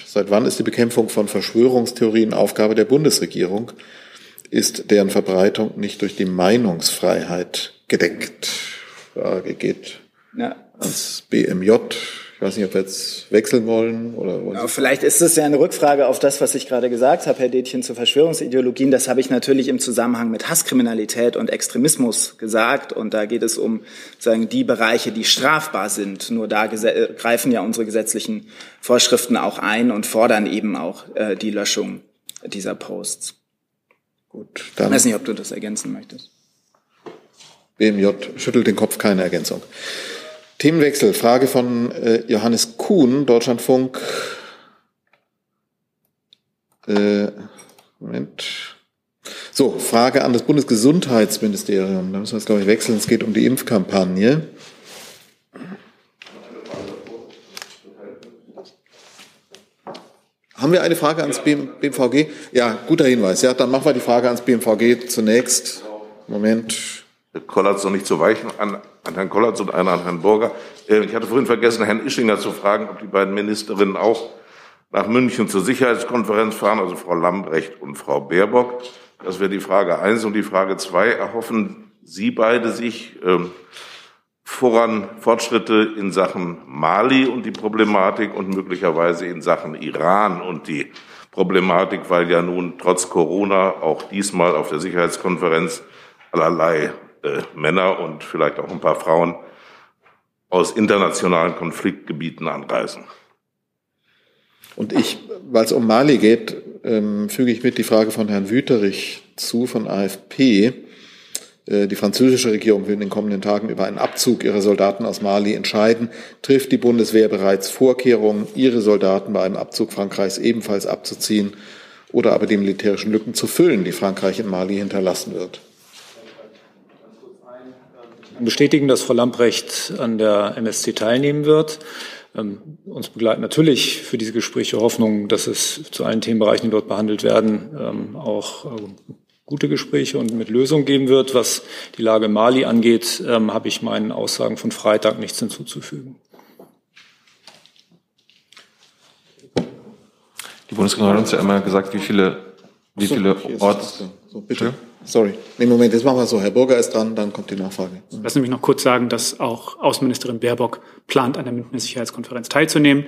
seit wann ist die Bekämpfung von Verschwörungstheorien Aufgabe der Bundesregierung? Ist deren Verbreitung nicht durch die Meinungsfreiheit gedeckt. Frage geht ja. ans BMJ. weiß nicht, ob wir jetzt wechseln wollen oder. Ja, vielleicht ist es ja eine Rückfrage auf das, was ich gerade gesagt habe, Herr Detchen, zu Verschwörungsideologien. Das habe ich natürlich im Zusammenhang mit Hasskriminalität und Extremismus gesagt. Und da geht es um sagen die Bereiche, die strafbar sind. Nur da greifen ja unsere gesetzlichen Vorschriften auch ein und fordern eben auch äh, die Löschung dieser Posts. Gut, dann. Ich weiß nicht, ob du das ergänzen möchtest. BMJ schüttelt den Kopf, keine Ergänzung. Themenwechsel, Frage von äh, Johannes Kuhn, Deutschlandfunk. Äh, Moment. So, Frage an das Bundesgesundheitsministerium. Da müssen wir jetzt, glaube ich, wechseln. Es geht um die Impfkampagne. Haben wir eine Frage ans BMVG? Ja, guter Hinweis. Ja, dann machen wir die Frage ans BMVG zunächst. Moment. Kollatz noch nicht zu weichen an, an Herrn Kollatz und einer an Herrn Burger. Äh, ich hatte vorhin vergessen, Herrn Ischinger zu fragen, ob die beiden Ministerinnen auch nach München zur Sicherheitskonferenz fahren, also Frau Lambrecht und Frau Baerbock. Das wäre die Frage eins und die Frage zwei. Erhoffen Sie beide sich ähm, voran Fortschritte in Sachen Mali und die Problematik und möglicherweise in Sachen Iran und die Problematik, weil ja nun trotz Corona auch diesmal auf der Sicherheitskonferenz allerlei äh, Männer und vielleicht auch ein paar Frauen aus internationalen Konfliktgebieten anreisen. Und ich, weil es um Mali geht, ähm, füge ich mit die Frage von Herrn Wüterich zu von AFP. Äh, die französische Regierung will in den kommenden Tagen über einen Abzug ihrer Soldaten aus Mali entscheiden. Trifft die Bundeswehr bereits Vorkehrungen, ihre Soldaten bei einem Abzug Frankreichs ebenfalls abzuziehen oder aber die militärischen Lücken zu füllen, die Frankreich in Mali hinterlassen wird? bestätigen, dass Frau Lamprecht an der MSC teilnehmen wird. Ähm, uns begleiten natürlich für diese Gespräche Hoffnung, dass es zu allen Themenbereichen, die dort behandelt werden, ähm, auch äh, gute Gespräche und mit Lösungen geben wird. Was die Lage in Mali angeht, ähm, habe ich meinen Aussagen von Freitag nichts hinzuzufügen. Die Bundesregierung hat uns ja immer gesagt, wie viele, wie viele Orts. So, bitte. Sorry. Nee, Moment, jetzt machen wir so. Herr Burger ist dran, dann kommt die Nachfrage. Lass mich noch kurz sagen, dass auch Außenministerin Baerbock plant, an der Münchner Sicherheitskonferenz teilzunehmen.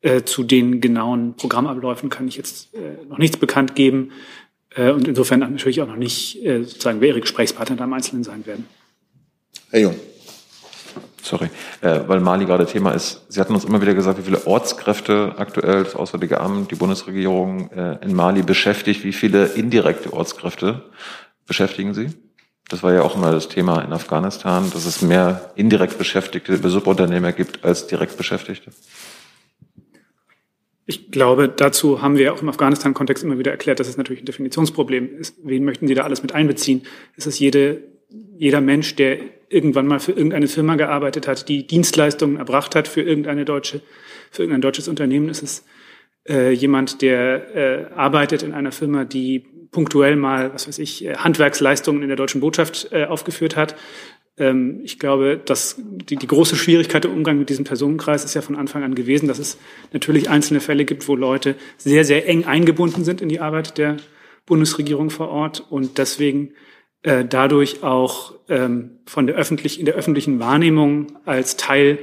Äh, zu den genauen Programmabläufen kann ich jetzt äh, noch nichts bekannt geben. Äh, und insofern natürlich auch noch nicht äh, sozusagen, wer Ihre Gesprächspartner da im Einzelnen sein werden. Herr Jung. Sorry, äh, weil Mali gerade Thema ist. Sie hatten uns immer wieder gesagt, wie viele Ortskräfte aktuell das Auswärtige Amt, die Bundesregierung äh, in Mali beschäftigt, wie viele indirekte Ortskräfte beschäftigen Sie? Das war ja auch immer das Thema in Afghanistan, dass es mehr indirekt Beschäftigte, Subunternehmer gibt als direkt Beschäftigte. Ich glaube, dazu haben wir auch im Afghanistan-Kontext immer wieder erklärt, dass es natürlich ein Definitionsproblem ist. Wen möchten Sie da alles mit einbeziehen? Ist es jede, jeder Mensch, der irgendwann mal für irgendeine Firma gearbeitet hat, die Dienstleistungen erbracht hat für irgendeine deutsche, für irgendein deutsches Unternehmen? Ist es äh, jemand, der äh, arbeitet in einer Firma, die punktuell mal, was weiß ich, äh, Handwerksleistungen in der deutschen Botschaft äh, aufgeführt hat. Ähm, ich glaube, dass die, die große Schwierigkeit im Umgang mit diesem Personenkreis ist ja von Anfang an gewesen, dass es natürlich einzelne Fälle gibt, wo Leute sehr, sehr eng eingebunden sind in die Arbeit der Bundesregierung vor Ort und deswegen äh, dadurch auch ähm, von der öffentlich, in der öffentlichen Wahrnehmung als Teil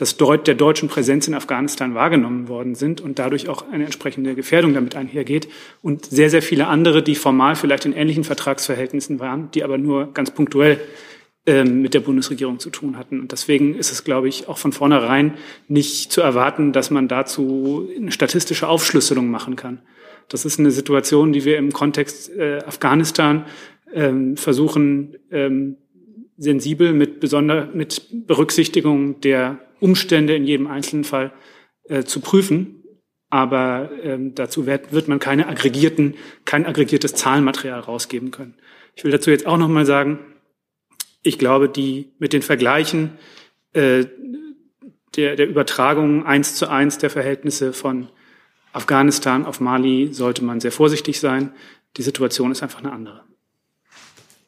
des Deut der deutschen Präsenz in Afghanistan wahrgenommen worden sind und dadurch auch eine entsprechende Gefährdung damit einhergeht. Und sehr, sehr viele andere, die formal vielleicht in ähnlichen Vertragsverhältnissen waren, die aber nur ganz punktuell mit der Bundesregierung zu tun hatten. Und deswegen ist es, glaube ich, auch von vornherein nicht zu erwarten, dass man dazu eine statistische Aufschlüsselung machen kann. Das ist eine Situation, die wir im Kontext äh, Afghanistan ähm, versuchen, ähm, sensibel mit besonder mit Berücksichtigung der Umstände in jedem einzelnen Fall äh, zu prüfen. Aber ähm, dazu wird, wird man keine aggregierten, kein aggregiertes Zahlenmaterial rausgeben können. Ich will dazu jetzt auch noch mal sagen, ich glaube, die mit den Vergleichen äh, der, der Übertragung eins zu eins der Verhältnisse von Afghanistan auf Mali sollte man sehr vorsichtig sein. Die Situation ist einfach eine andere.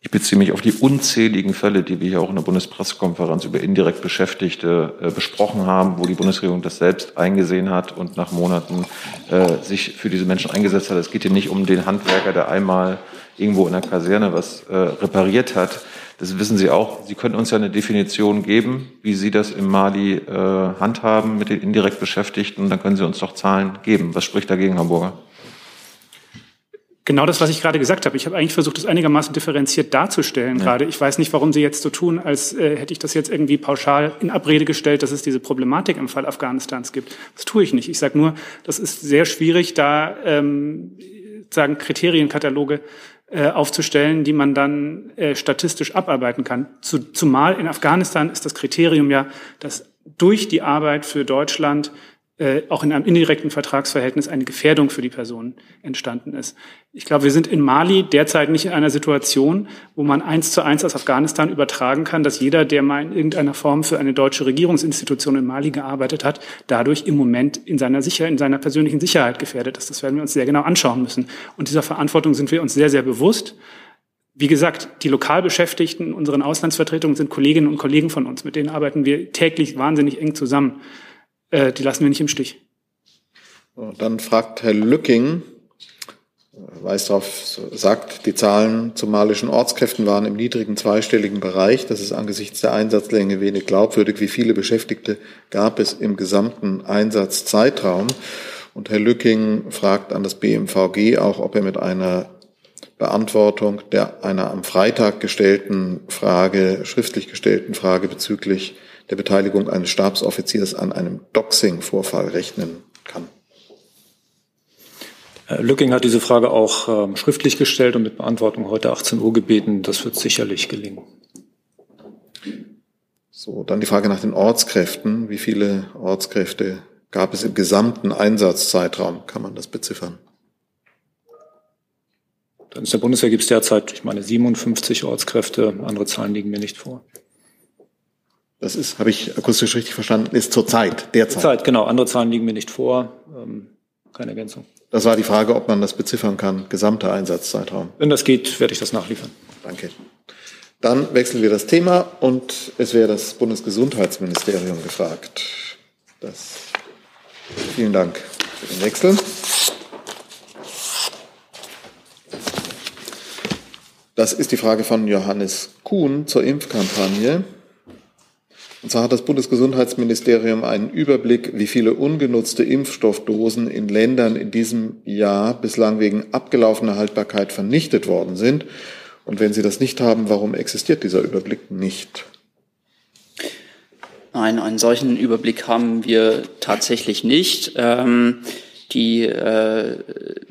Ich beziehe mich auf die unzähligen Fälle, die wir hier auch in der Bundespressekonferenz über indirekt Beschäftigte äh, besprochen haben, wo die Bundesregierung das selbst eingesehen hat und nach Monaten äh, sich für diese Menschen eingesetzt hat. Es geht hier nicht um den Handwerker, der einmal irgendwo in der Kaserne was äh, repariert hat. Das wissen Sie auch. Sie können uns ja eine Definition geben, wie Sie das im Mali äh, handhaben mit den indirekt Beschäftigten. Dann können Sie uns doch Zahlen geben. Was spricht dagegen, Herr Burger? Genau das, was ich gerade gesagt habe. Ich habe eigentlich versucht, das einigermaßen differenziert darzustellen ja. gerade. Ich weiß nicht, warum Sie jetzt so tun, als äh, hätte ich das jetzt irgendwie pauschal in Abrede gestellt, dass es diese Problematik im Fall Afghanistans gibt. Das tue ich nicht. Ich sage nur, das ist sehr schwierig, da ähm, sagen Kriterienkataloge äh, aufzustellen, die man dann äh, statistisch abarbeiten kann. Zu, zumal in Afghanistan ist das Kriterium ja, dass durch die Arbeit für Deutschland äh, auch in einem indirekten Vertragsverhältnis eine Gefährdung für die Person entstanden ist. Ich glaube, wir sind in Mali derzeit nicht in einer Situation, wo man eins zu eins aus Afghanistan übertragen kann, dass jeder, der mal in irgendeiner Form für eine deutsche Regierungsinstitution in Mali gearbeitet hat, dadurch im Moment in seiner Sicherheit, in seiner persönlichen Sicherheit gefährdet ist. Das werden wir uns sehr genau anschauen müssen. Und dieser Verantwortung sind wir uns sehr, sehr bewusst. Wie gesagt, die lokal Beschäftigten, unseren Auslandsvertretungen sind Kolleginnen und Kollegen von uns. Mit denen arbeiten wir täglich wahnsinnig eng zusammen äh, die lassen wir nicht im Stich. Dann fragt Herr Lücking, weist darauf, sagt, die Zahlen zu malischen Ortskräften waren im niedrigen zweistelligen Bereich. Das ist angesichts der Einsatzlänge wenig glaubwürdig. Wie viele Beschäftigte gab es im gesamten Einsatzzeitraum? Und Herr Lücking fragt an das BMVG auch, ob er mit einer Beantwortung der einer am Freitag gestellten Frage, schriftlich gestellten Frage bezüglich der Beteiligung eines Stabsoffiziers an einem Doxing-Vorfall rechnen kann. Herr Lücking hat diese Frage auch ähm, schriftlich gestellt und mit Beantwortung heute 18 Uhr gebeten. Das wird sicherlich gelingen. So, dann die Frage nach den Ortskräften. Wie viele Ortskräfte gab es im gesamten Einsatzzeitraum? Kann man das beziffern? Dann ist der Bundeswehr gibt es derzeit, ich meine, 57 Ortskräfte. Andere Zahlen liegen mir nicht vor. Das ist, habe ich akustisch richtig verstanden, ist zur Zeit, derzeit. Zeit, genau. Andere Zahlen liegen mir nicht vor. Ähm, keine Ergänzung. Das war die Frage, ob man das beziffern kann, gesamter Einsatzzeitraum. Wenn das geht, werde ich das nachliefern. Danke. Dann wechseln wir das Thema und es wäre das Bundesgesundheitsministerium gefragt. Das, vielen Dank für den Wechsel. Das ist die Frage von Johannes Kuhn zur Impfkampagne. Und zwar hat das Bundesgesundheitsministerium einen Überblick, wie viele ungenutzte Impfstoffdosen in Ländern in diesem Jahr bislang wegen abgelaufener Haltbarkeit vernichtet worden sind. Und wenn Sie das nicht haben, warum existiert dieser Überblick nicht? Nein, einen solchen Überblick haben wir tatsächlich nicht. Ähm, die äh,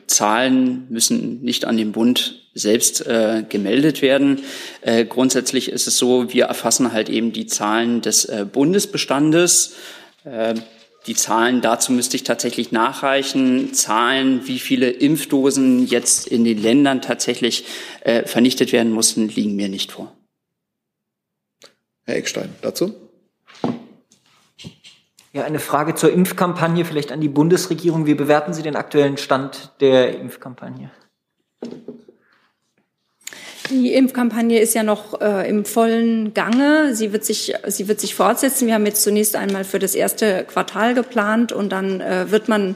Zahlen müssen nicht an den Bund selbst äh, gemeldet werden. Äh, grundsätzlich ist es so, wir erfassen halt eben die Zahlen des äh, Bundesbestandes. Äh, die Zahlen dazu müsste ich tatsächlich nachreichen. Zahlen, wie viele Impfdosen jetzt in den Ländern tatsächlich äh, vernichtet werden mussten, liegen mir nicht vor. Herr Eckstein, dazu? Ja, eine Frage zur Impfkampagne, vielleicht an die Bundesregierung. Wie bewerten Sie den aktuellen Stand der Impfkampagne? Die Impfkampagne ist ja noch äh, im vollen Gange. Sie wird sich, sie wird sich fortsetzen. Wir haben jetzt zunächst einmal für das erste Quartal geplant und dann äh, wird man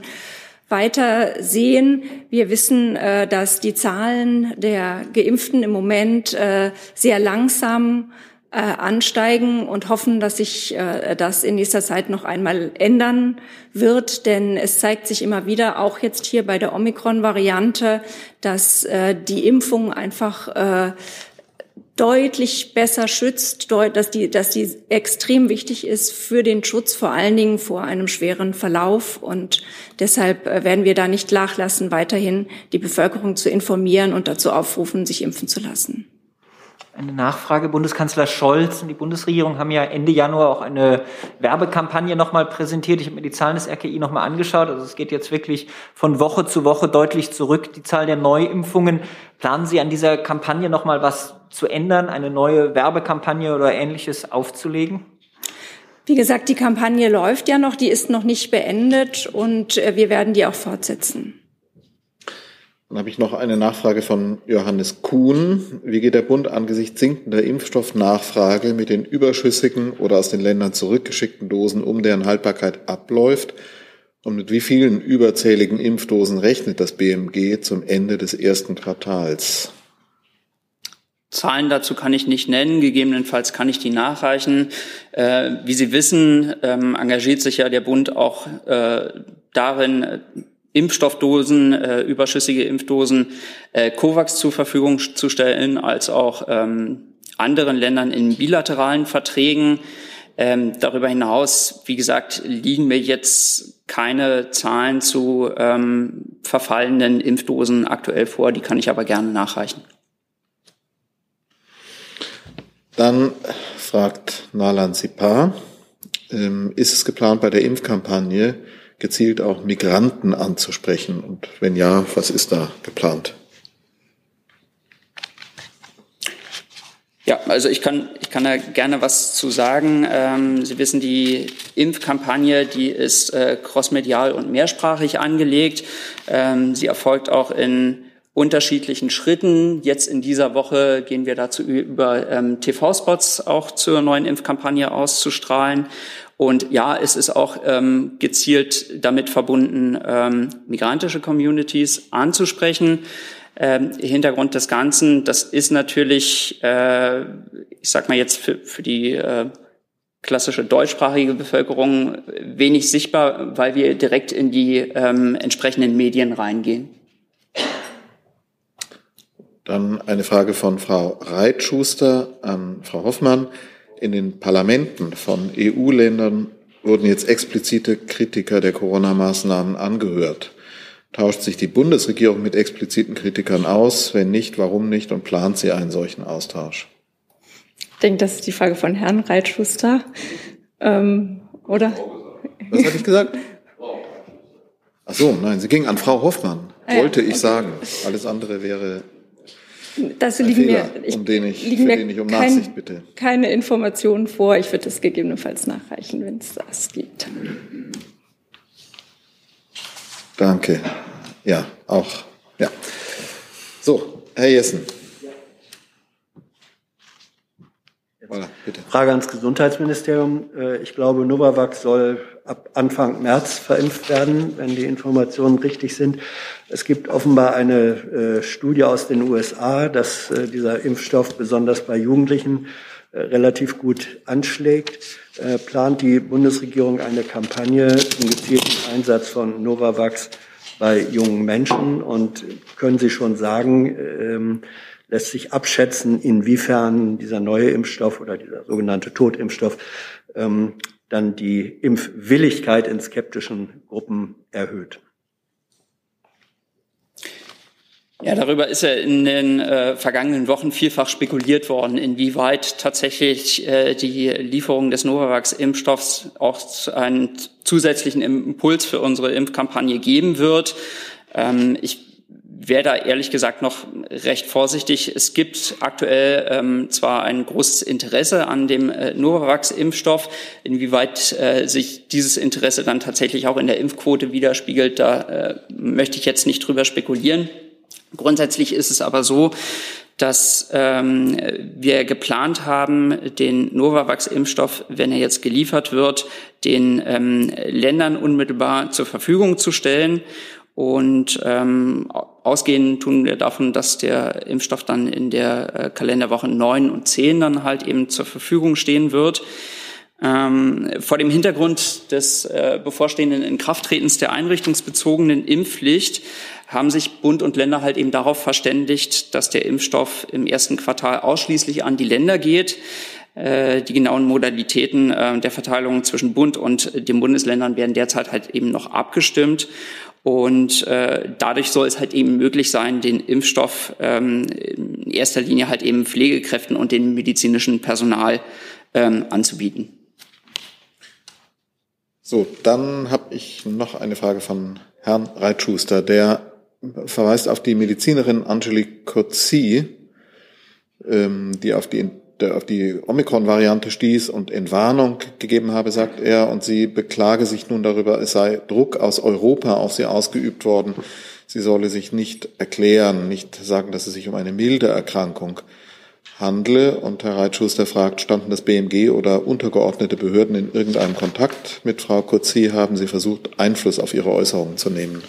weiter sehen. Wir wissen, äh, dass die Zahlen der Geimpften im Moment äh, sehr langsam äh, ansteigen und hoffen, dass sich äh, das in nächster Zeit noch einmal ändern wird. Denn es zeigt sich immer wieder, auch jetzt hier bei der Omikron-Variante, dass äh, die Impfung einfach äh, deutlich besser schützt, dass die, dass die extrem wichtig ist für den Schutz vor allen Dingen vor einem schweren Verlauf. Und deshalb äh, werden wir da nicht nachlassen, weiterhin die Bevölkerung zu informieren und dazu aufrufen, sich impfen zu lassen. Eine Nachfrage. Bundeskanzler Scholz und die Bundesregierung haben ja Ende Januar auch eine Werbekampagne nochmal präsentiert. Ich habe mir die Zahlen des RKI nochmal angeschaut. Also es geht jetzt wirklich von Woche zu Woche deutlich zurück, die Zahl der Neuimpfungen. Planen Sie an dieser Kampagne nochmal was zu ändern, eine neue Werbekampagne oder ähnliches aufzulegen? Wie gesagt, die Kampagne läuft ja noch, die ist noch nicht beendet und äh, wir werden die auch fortsetzen. Dann habe ich noch eine Nachfrage von Johannes Kuhn. Wie geht der Bund angesichts sinkender Impfstoffnachfrage mit den überschüssigen oder aus den Ländern zurückgeschickten Dosen um, deren Haltbarkeit abläuft? Und mit wie vielen überzähligen Impfdosen rechnet das BMG zum Ende des ersten Quartals? Zahlen dazu kann ich nicht nennen, gegebenenfalls kann ich die nachreichen. Äh, wie Sie wissen, ähm, engagiert sich ja der Bund auch äh, darin, Impfstoffdosen, äh, überschüssige Impfdosen äh, COVAX zur Verfügung zu stellen, als auch ähm, anderen Ländern in bilateralen Verträgen. Ähm, darüber hinaus, wie gesagt, liegen mir jetzt keine Zahlen zu ähm, verfallenen Impfdosen aktuell vor. Die kann ich aber gerne nachreichen. Dann fragt Nalan Sipar, ähm, ist es geplant, bei der Impfkampagne gezielt auch Migranten anzusprechen? Und wenn ja, was ist da geplant? Ja, also ich kann, ich kann da gerne was zu sagen. Ähm, Sie wissen, die Impfkampagne, die ist äh, crossmedial und mehrsprachig angelegt. Ähm, sie erfolgt auch in unterschiedlichen Schritten. Jetzt in dieser Woche gehen wir dazu über, ähm, TV-Spots auch zur neuen Impfkampagne auszustrahlen. Und ja, es ist auch ähm, gezielt damit verbunden, ähm, migrantische Communities anzusprechen. Ähm, Hintergrund des Ganzen, das ist natürlich, äh, ich sag mal jetzt für, für die äh, klassische deutschsprachige Bevölkerung wenig sichtbar, weil wir direkt in die ähm, entsprechenden Medien reingehen. Dann eine Frage von Frau Reitschuster an Frau Hoffmann. In den Parlamenten von EU-Ländern wurden jetzt explizite Kritiker der Corona-Maßnahmen angehört. Tauscht sich die Bundesregierung mit expliziten Kritikern aus? Wenn nicht, warum nicht? Und plant sie einen solchen Austausch? Ich denke, das ist die Frage von Herrn Reitschuster. Ähm, oder? Was hatte ich gesagt? Ach so, nein, sie ging an Frau Hoffmann, wollte ja, okay. ich sagen. Alles andere wäre Dazu liegen Fehler, mir, ich, um den ich, liegen mir ich um kein, Nachsicht bitte. keine Informationen vor. Ich würde das gegebenenfalls nachreichen, wenn es das gibt. Danke. Ja, auch. Ja. So, Herr Jessen. Voilà. Frage ans Gesundheitsministerium. Äh, ich glaube, Novavax soll ab Anfang März verimpft werden, wenn die Informationen richtig sind. Es gibt offenbar eine äh, Studie aus den USA, dass äh, dieser Impfstoff besonders bei Jugendlichen relativ gut anschlägt. Plant die Bundesregierung eine Kampagne zum gezielten Einsatz von Novavax bei jungen Menschen? Und können Sie schon sagen, ähm, lässt sich abschätzen, inwiefern dieser neue Impfstoff oder dieser sogenannte Totimpfstoff ähm, dann die Impfwilligkeit in skeptischen Gruppen erhöht. Ja, darüber ist ja in den äh, vergangenen Wochen vielfach spekuliert worden, inwieweit tatsächlich äh, die Lieferung des Novavax-Impfstoffs auch einen zusätzlichen Impuls für unsere Impfkampagne geben wird. Ähm, ich wäre da ehrlich gesagt noch recht vorsichtig. Es gibt aktuell ähm, zwar ein großes Interesse an dem äh, Novavax-Impfstoff. Inwieweit äh, sich dieses Interesse dann tatsächlich auch in der Impfquote widerspiegelt, da äh, möchte ich jetzt nicht drüber spekulieren. Grundsätzlich ist es aber so, dass ähm, wir geplant haben, den Novavax-Impfstoff, wenn er jetzt geliefert wird, den ähm, Ländern unmittelbar zur Verfügung zu stellen. Und ähm, ausgehen tun wir davon, dass der Impfstoff dann in der äh, Kalenderwoche 9 und 10 dann halt eben zur Verfügung stehen wird. Ähm, vor dem Hintergrund des äh, bevorstehenden Inkrafttretens der einrichtungsbezogenen Impfpflicht haben sich Bund und Länder halt eben darauf verständigt, dass der Impfstoff im ersten Quartal ausschließlich an die Länder geht. Äh, die genauen Modalitäten äh, der Verteilung zwischen Bund und den Bundesländern werden derzeit halt eben noch abgestimmt. Und äh, dadurch soll es halt eben möglich sein, den Impfstoff ähm, in erster Linie halt eben Pflegekräften und dem medizinischen Personal ähm, anzubieten. So, dann habe ich noch eine Frage von Herrn Reitschuster. Der verweist auf die Medizinerin Angelique Cozzi, ähm, die auf die auf die Omikron-Variante stieß und Entwarnung gegeben habe, sagt er, und sie beklage sich nun darüber, es sei Druck aus Europa auf sie ausgeübt worden. Sie solle sich nicht erklären, nicht sagen, dass es sich um eine milde Erkrankung handle. Und Herr Reitschuster fragt, standen das BMG oder untergeordnete Behörden in irgendeinem Kontakt mit Frau Kotzi? Haben Sie versucht, Einfluss auf ihre Äußerungen zu nehmen?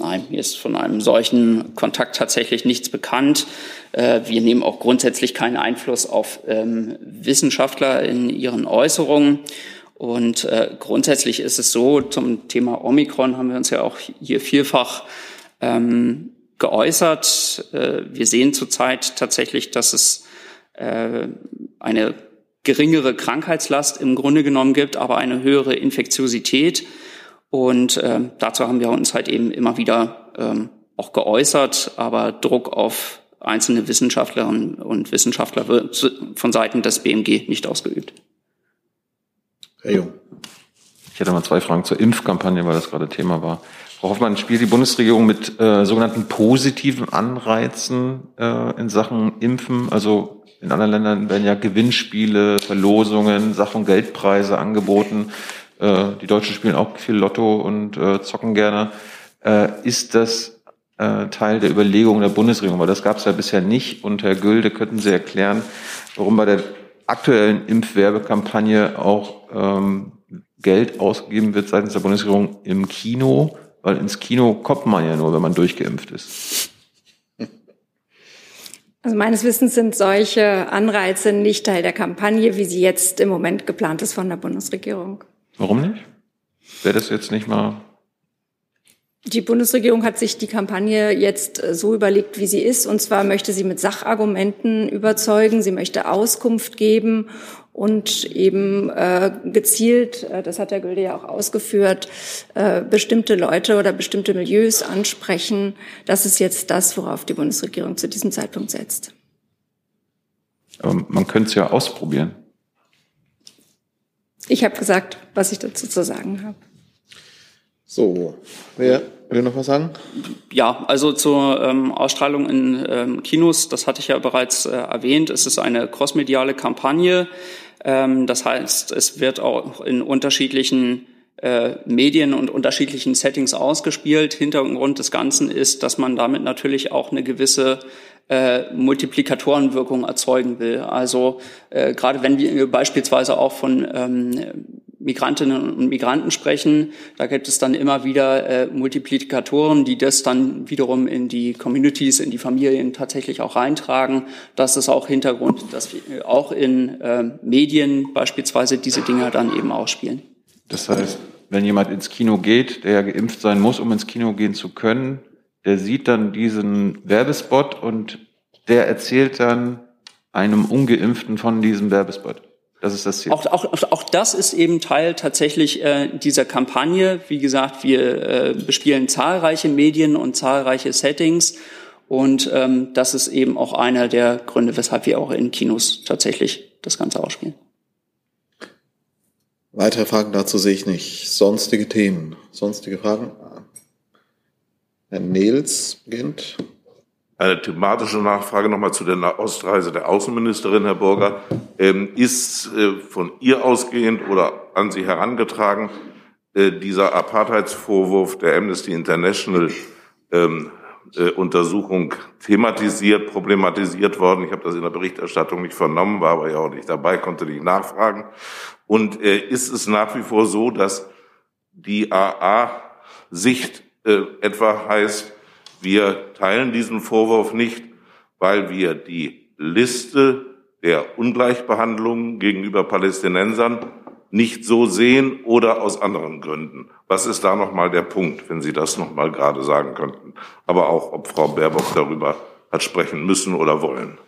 Nein, mir ist von einem solchen Kontakt tatsächlich nichts bekannt. Äh, wir nehmen auch grundsätzlich keinen Einfluss auf ähm, Wissenschaftler in ihren Äußerungen. Und äh, grundsätzlich ist es so, zum Thema Omikron haben wir uns ja auch hier vielfach ähm, geäußert. Äh, wir sehen zurzeit tatsächlich, dass es eine geringere Krankheitslast im Grunde genommen gibt, aber eine höhere Infektiosität. Und äh, dazu haben wir uns halt eben immer wieder ähm, auch geäußert, aber Druck auf einzelne Wissenschaftlerinnen und Wissenschaftler wird von Seiten des BMG nicht ausgeübt. Herr Jung. Ich hätte mal zwei Fragen zur Impfkampagne, weil das gerade Thema war. Frau Hoffmann, spielt die Bundesregierung mit äh, sogenannten positiven Anreizen äh, in Sachen Impfen? Also in anderen Ländern werden ja Gewinnspiele, Verlosungen, Sach- und Geldpreise angeboten. Äh, die Deutschen spielen auch viel Lotto und äh, zocken gerne. Äh, ist das äh, Teil der Überlegungen der Bundesregierung? Weil das gab es ja bisher nicht. Und Herr Gülde, könnten Sie erklären, warum bei der aktuellen Impfwerbekampagne auch ähm, Geld ausgegeben wird seitens der Bundesregierung im Kino? Weil ins Kino kommt man ja nur, wenn man durchgeimpft ist. Also meines Wissens sind solche Anreize nicht Teil der Kampagne, wie sie jetzt im Moment geplant ist von der Bundesregierung. Warum nicht? Wäre das jetzt nicht mal. Die Bundesregierung hat sich die Kampagne jetzt äh, so überlegt, wie sie ist. Und zwar möchte sie mit Sachargumenten überzeugen. Sie möchte Auskunft geben und eben äh, gezielt, äh, das hat Herr Gülde ja auch ausgeführt, äh, bestimmte Leute oder bestimmte Milieus ansprechen. Das ist jetzt das, worauf die Bundesregierung zu diesem Zeitpunkt setzt. Aber man könnte es ja ausprobieren. Ich habe gesagt, was ich dazu zu sagen habe. So, wer will noch was sagen? Ja, also zur ähm, Ausstrahlung in ähm, Kinos, das hatte ich ja bereits äh, erwähnt. Es ist eine crossmediale Kampagne. Ähm, das heißt, es wird auch in unterschiedlichen äh, Medien und unterschiedlichen Settings ausgespielt. Hintergrund des Ganzen ist, dass man damit natürlich auch eine gewisse äh, Multiplikatorenwirkung erzeugen will. Also äh, gerade wenn wir beispielsweise auch von ähm, Migrantinnen und Migranten sprechen, da gibt es dann immer wieder äh, Multiplikatoren, die das dann wiederum in die Communities, in die Familien tatsächlich auch reintragen. Das ist auch Hintergrund, dass wir auch in äh, Medien beispielsweise diese Dinger dann eben ausspielen. Das heißt, wenn jemand ins Kino geht, der ja geimpft sein muss, um ins Kino gehen zu können, der sieht dann diesen Werbespot und der erzählt dann einem Ungeimpften von diesem Werbespot. Das ist das Ziel. Auch, auch, auch das ist eben Teil tatsächlich äh, dieser Kampagne. Wie gesagt, wir äh, bespielen zahlreiche Medien und zahlreiche Settings. Und ähm, das ist eben auch einer der Gründe, weshalb wir auch in Kinos tatsächlich das Ganze ausspielen. Weitere Fragen dazu sehe ich nicht. Sonstige Themen. Sonstige Fragen? Herr Nils beginnt. Eine thematische Nachfrage nochmal zu der Ausreise der Außenministerin, Herr Burger. Ähm, ist äh, von ihr ausgehend oder an Sie herangetragen äh, dieser Apartheidsvorwurf der Amnesty International ähm, äh, Untersuchung thematisiert, problematisiert worden? Ich habe das in der Berichterstattung nicht vernommen, war aber ja auch nicht dabei, konnte nicht nachfragen. Und äh, ist es nach wie vor so, dass die AA-Sicht äh, etwa heißt, wir teilen diesen Vorwurf nicht, weil wir die Liste der Ungleichbehandlung gegenüber Palästinensern nicht so sehen oder aus anderen Gründen. Was ist da nochmal der Punkt, wenn Sie das nochmal gerade sagen könnten? Aber auch, ob Frau Baerbock darüber hat sprechen müssen oder wollen.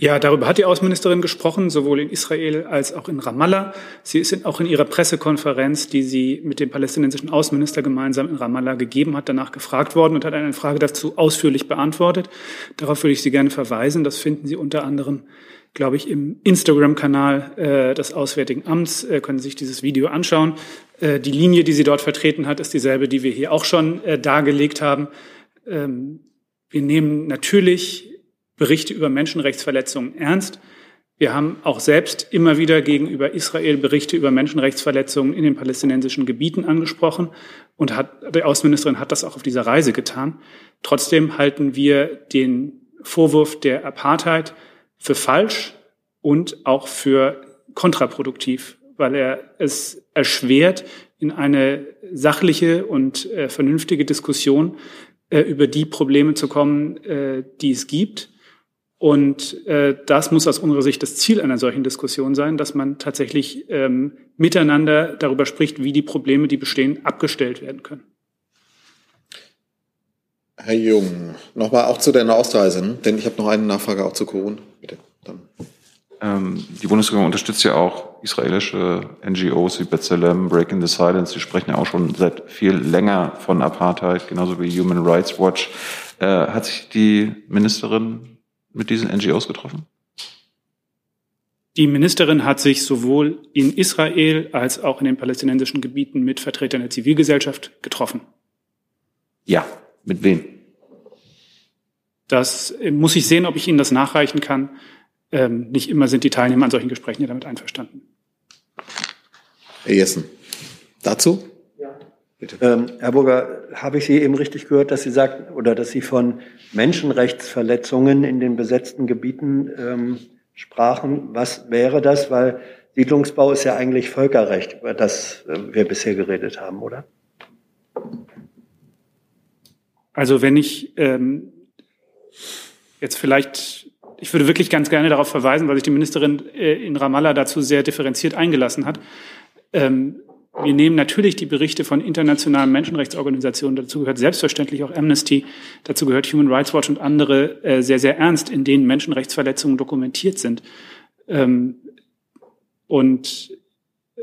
Ja, darüber hat die Außenministerin gesprochen, sowohl in Israel als auch in Ramallah. Sie ist auch in ihrer Pressekonferenz, die sie mit dem palästinensischen Außenminister gemeinsam in Ramallah gegeben hat, danach gefragt worden und hat eine Frage dazu ausführlich beantwortet. Darauf würde ich Sie gerne verweisen. Das finden Sie unter anderem, glaube ich, im Instagram-Kanal äh, des Auswärtigen Amts. Äh, können Sie sich dieses Video anschauen. Äh, die Linie, die sie dort vertreten hat, ist dieselbe, die wir hier auch schon äh, dargelegt haben. Ähm, wir nehmen natürlich Berichte über Menschenrechtsverletzungen ernst. Wir haben auch selbst immer wieder gegenüber Israel Berichte über Menschenrechtsverletzungen in den palästinensischen Gebieten angesprochen und hat, die Außenministerin hat das auch auf dieser Reise getan. Trotzdem halten wir den Vorwurf der Apartheid für falsch und auch für kontraproduktiv, weil er es erschwert, in eine sachliche und äh, vernünftige Diskussion äh, über die Probleme zu kommen, äh, die es gibt. Und äh, das muss aus unserer Sicht das Ziel einer solchen Diskussion sein, dass man tatsächlich ähm, miteinander darüber spricht, wie die Probleme, die bestehen, abgestellt werden können. Herr Jung, nochmal auch zu der Ausreise, denn ich habe noch eine Nachfrage auch zu Corona. Bitte. Dann. Ähm, die Bundesregierung unterstützt ja auch israelische NGOs wie B'Tselem, Breaking the Silence. Sie sprechen ja auch schon seit viel länger von Apartheid, genauso wie Human Rights Watch. Äh, hat sich die Ministerin mit diesen NGOs getroffen? Die Ministerin hat sich sowohl in Israel als auch in den palästinensischen Gebieten mit Vertretern der Zivilgesellschaft getroffen. Ja, mit wem? Das äh, muss ich sehen, ob ich Ihnen das nachreichen kann. Ähm, nicht immer sind die Teilnehmer an solchen Gesprächen ja damit einverstanden. Herr Jessen, dazu? Ähm, Herr Burger, habe ich Sie eben richtig gehört, dass Sie sagten oder dass Sie von Menschenrechtsverletzungen in den besetzten Gebieten ähm, sprachen? Was wäre das? Weil Siedlungsbau ist ja eigentlich Völkerrecht, über das äh, wir bisher geredet haben, oder? Also wenn ich ähm, jetzt vielleicht, ich würde wirklich ganz gerne darauf verweisen, weil sich die Ministerin äh, in Ramallah dazu sehr differenziert eingelassen hat. Ähm, wir nehmen natürlich die Berichte von internationalen Menschenrechtsorganisationen, dazu gehört selbstverständlich auch Amnesty, dazu gehört Human Rights Watch und andere äh, sehr, sehr ernst, in denen Menschenrechtsverletzungen dokumentiert sind. Ähm, und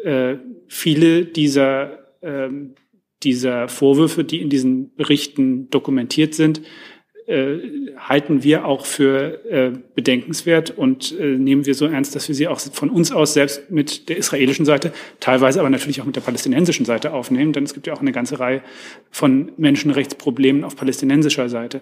äh, viele dieser ähm, dieser Vorwürfe, die in diesen Berichten dokumentiert sind, äh, halten wir auch für äh, bedenkenswert und äh, nehmen wir so ernst, dass wir sie auch von uns aus selbst mit der israelischen Seite, teilweise aber natürlich auch mit der palästinensischen Seite aufnehmen, denn es gibt ja auch eine ganze Reihe von Menschenrechtsproblemen auf palästinensischer Seite.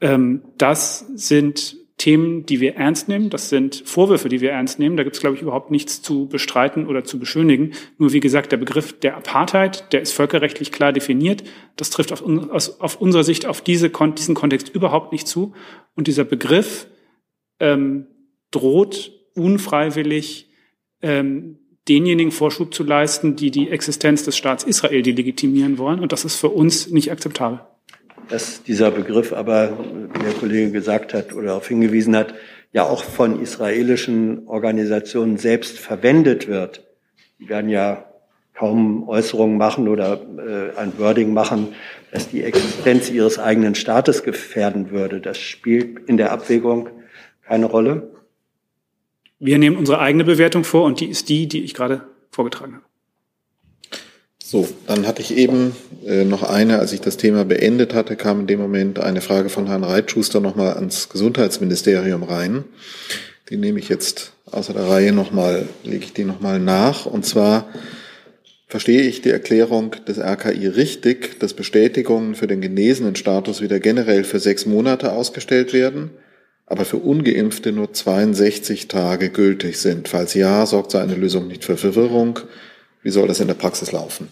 Ähm, das sind Themen, die wir ernst nehmen. Das sind Vorwürfe, die wir ernst nehmen. Da gibt es, glaube ich, überhaupt nichts zu bestreiten oder zu beschönigen. Nur wie gesagt, der Begriff der Apartheid, der ist völkerrechtlich klar definiert. Das trifft auf, aus, auf unserer Sicht auf diese, diesen Kontext überhaupt nicht zu. Und dieser Begriff ähm, droht unfreiwillig ähm, denjenigen Vorschub zu leisten, die die Existenz des Staats Israel delegitimieren wollen. Und das ist für uns nicht akzeptabel dass dieser Begriff aber, wie der Kollege gesagt hat oder darauf hingewiesen hat, ja auch von israelischen Organisationen selbst verwendet wird. Die werden ja kaum Äußerungen machen oder äh, ein Wording machen, dass die Existenz ihres eigenen Staates gefährden würde. Das spielt in der Abwägung keine Rolle. Wir nehmen unsere eigene Bewertung vor und die ist die, die ich gerade vorgetragen habe. So, dann hatte ich eben äh, noch eine, als ich das Thema beendet hatte, kam in dem Moment eine Frage von Herrn Reitschuster nochmal ans Gesundheitsministerium rein. Die nehme ich jetzt außer der Reihe nochmal, lege ich die nochmal nach. Und zwar verstehe ich die Erklärung des RKI richtig, dass Bestätigungen für den genesenen Status wieder generell für sechs Monate ausgestellt werden, aber für ungeimpfte nur 62 Tage gültig sind. Falls ja, sorgt so eine Lösung nicht für Verwirrung. Wie soll das in der Praxis laufen?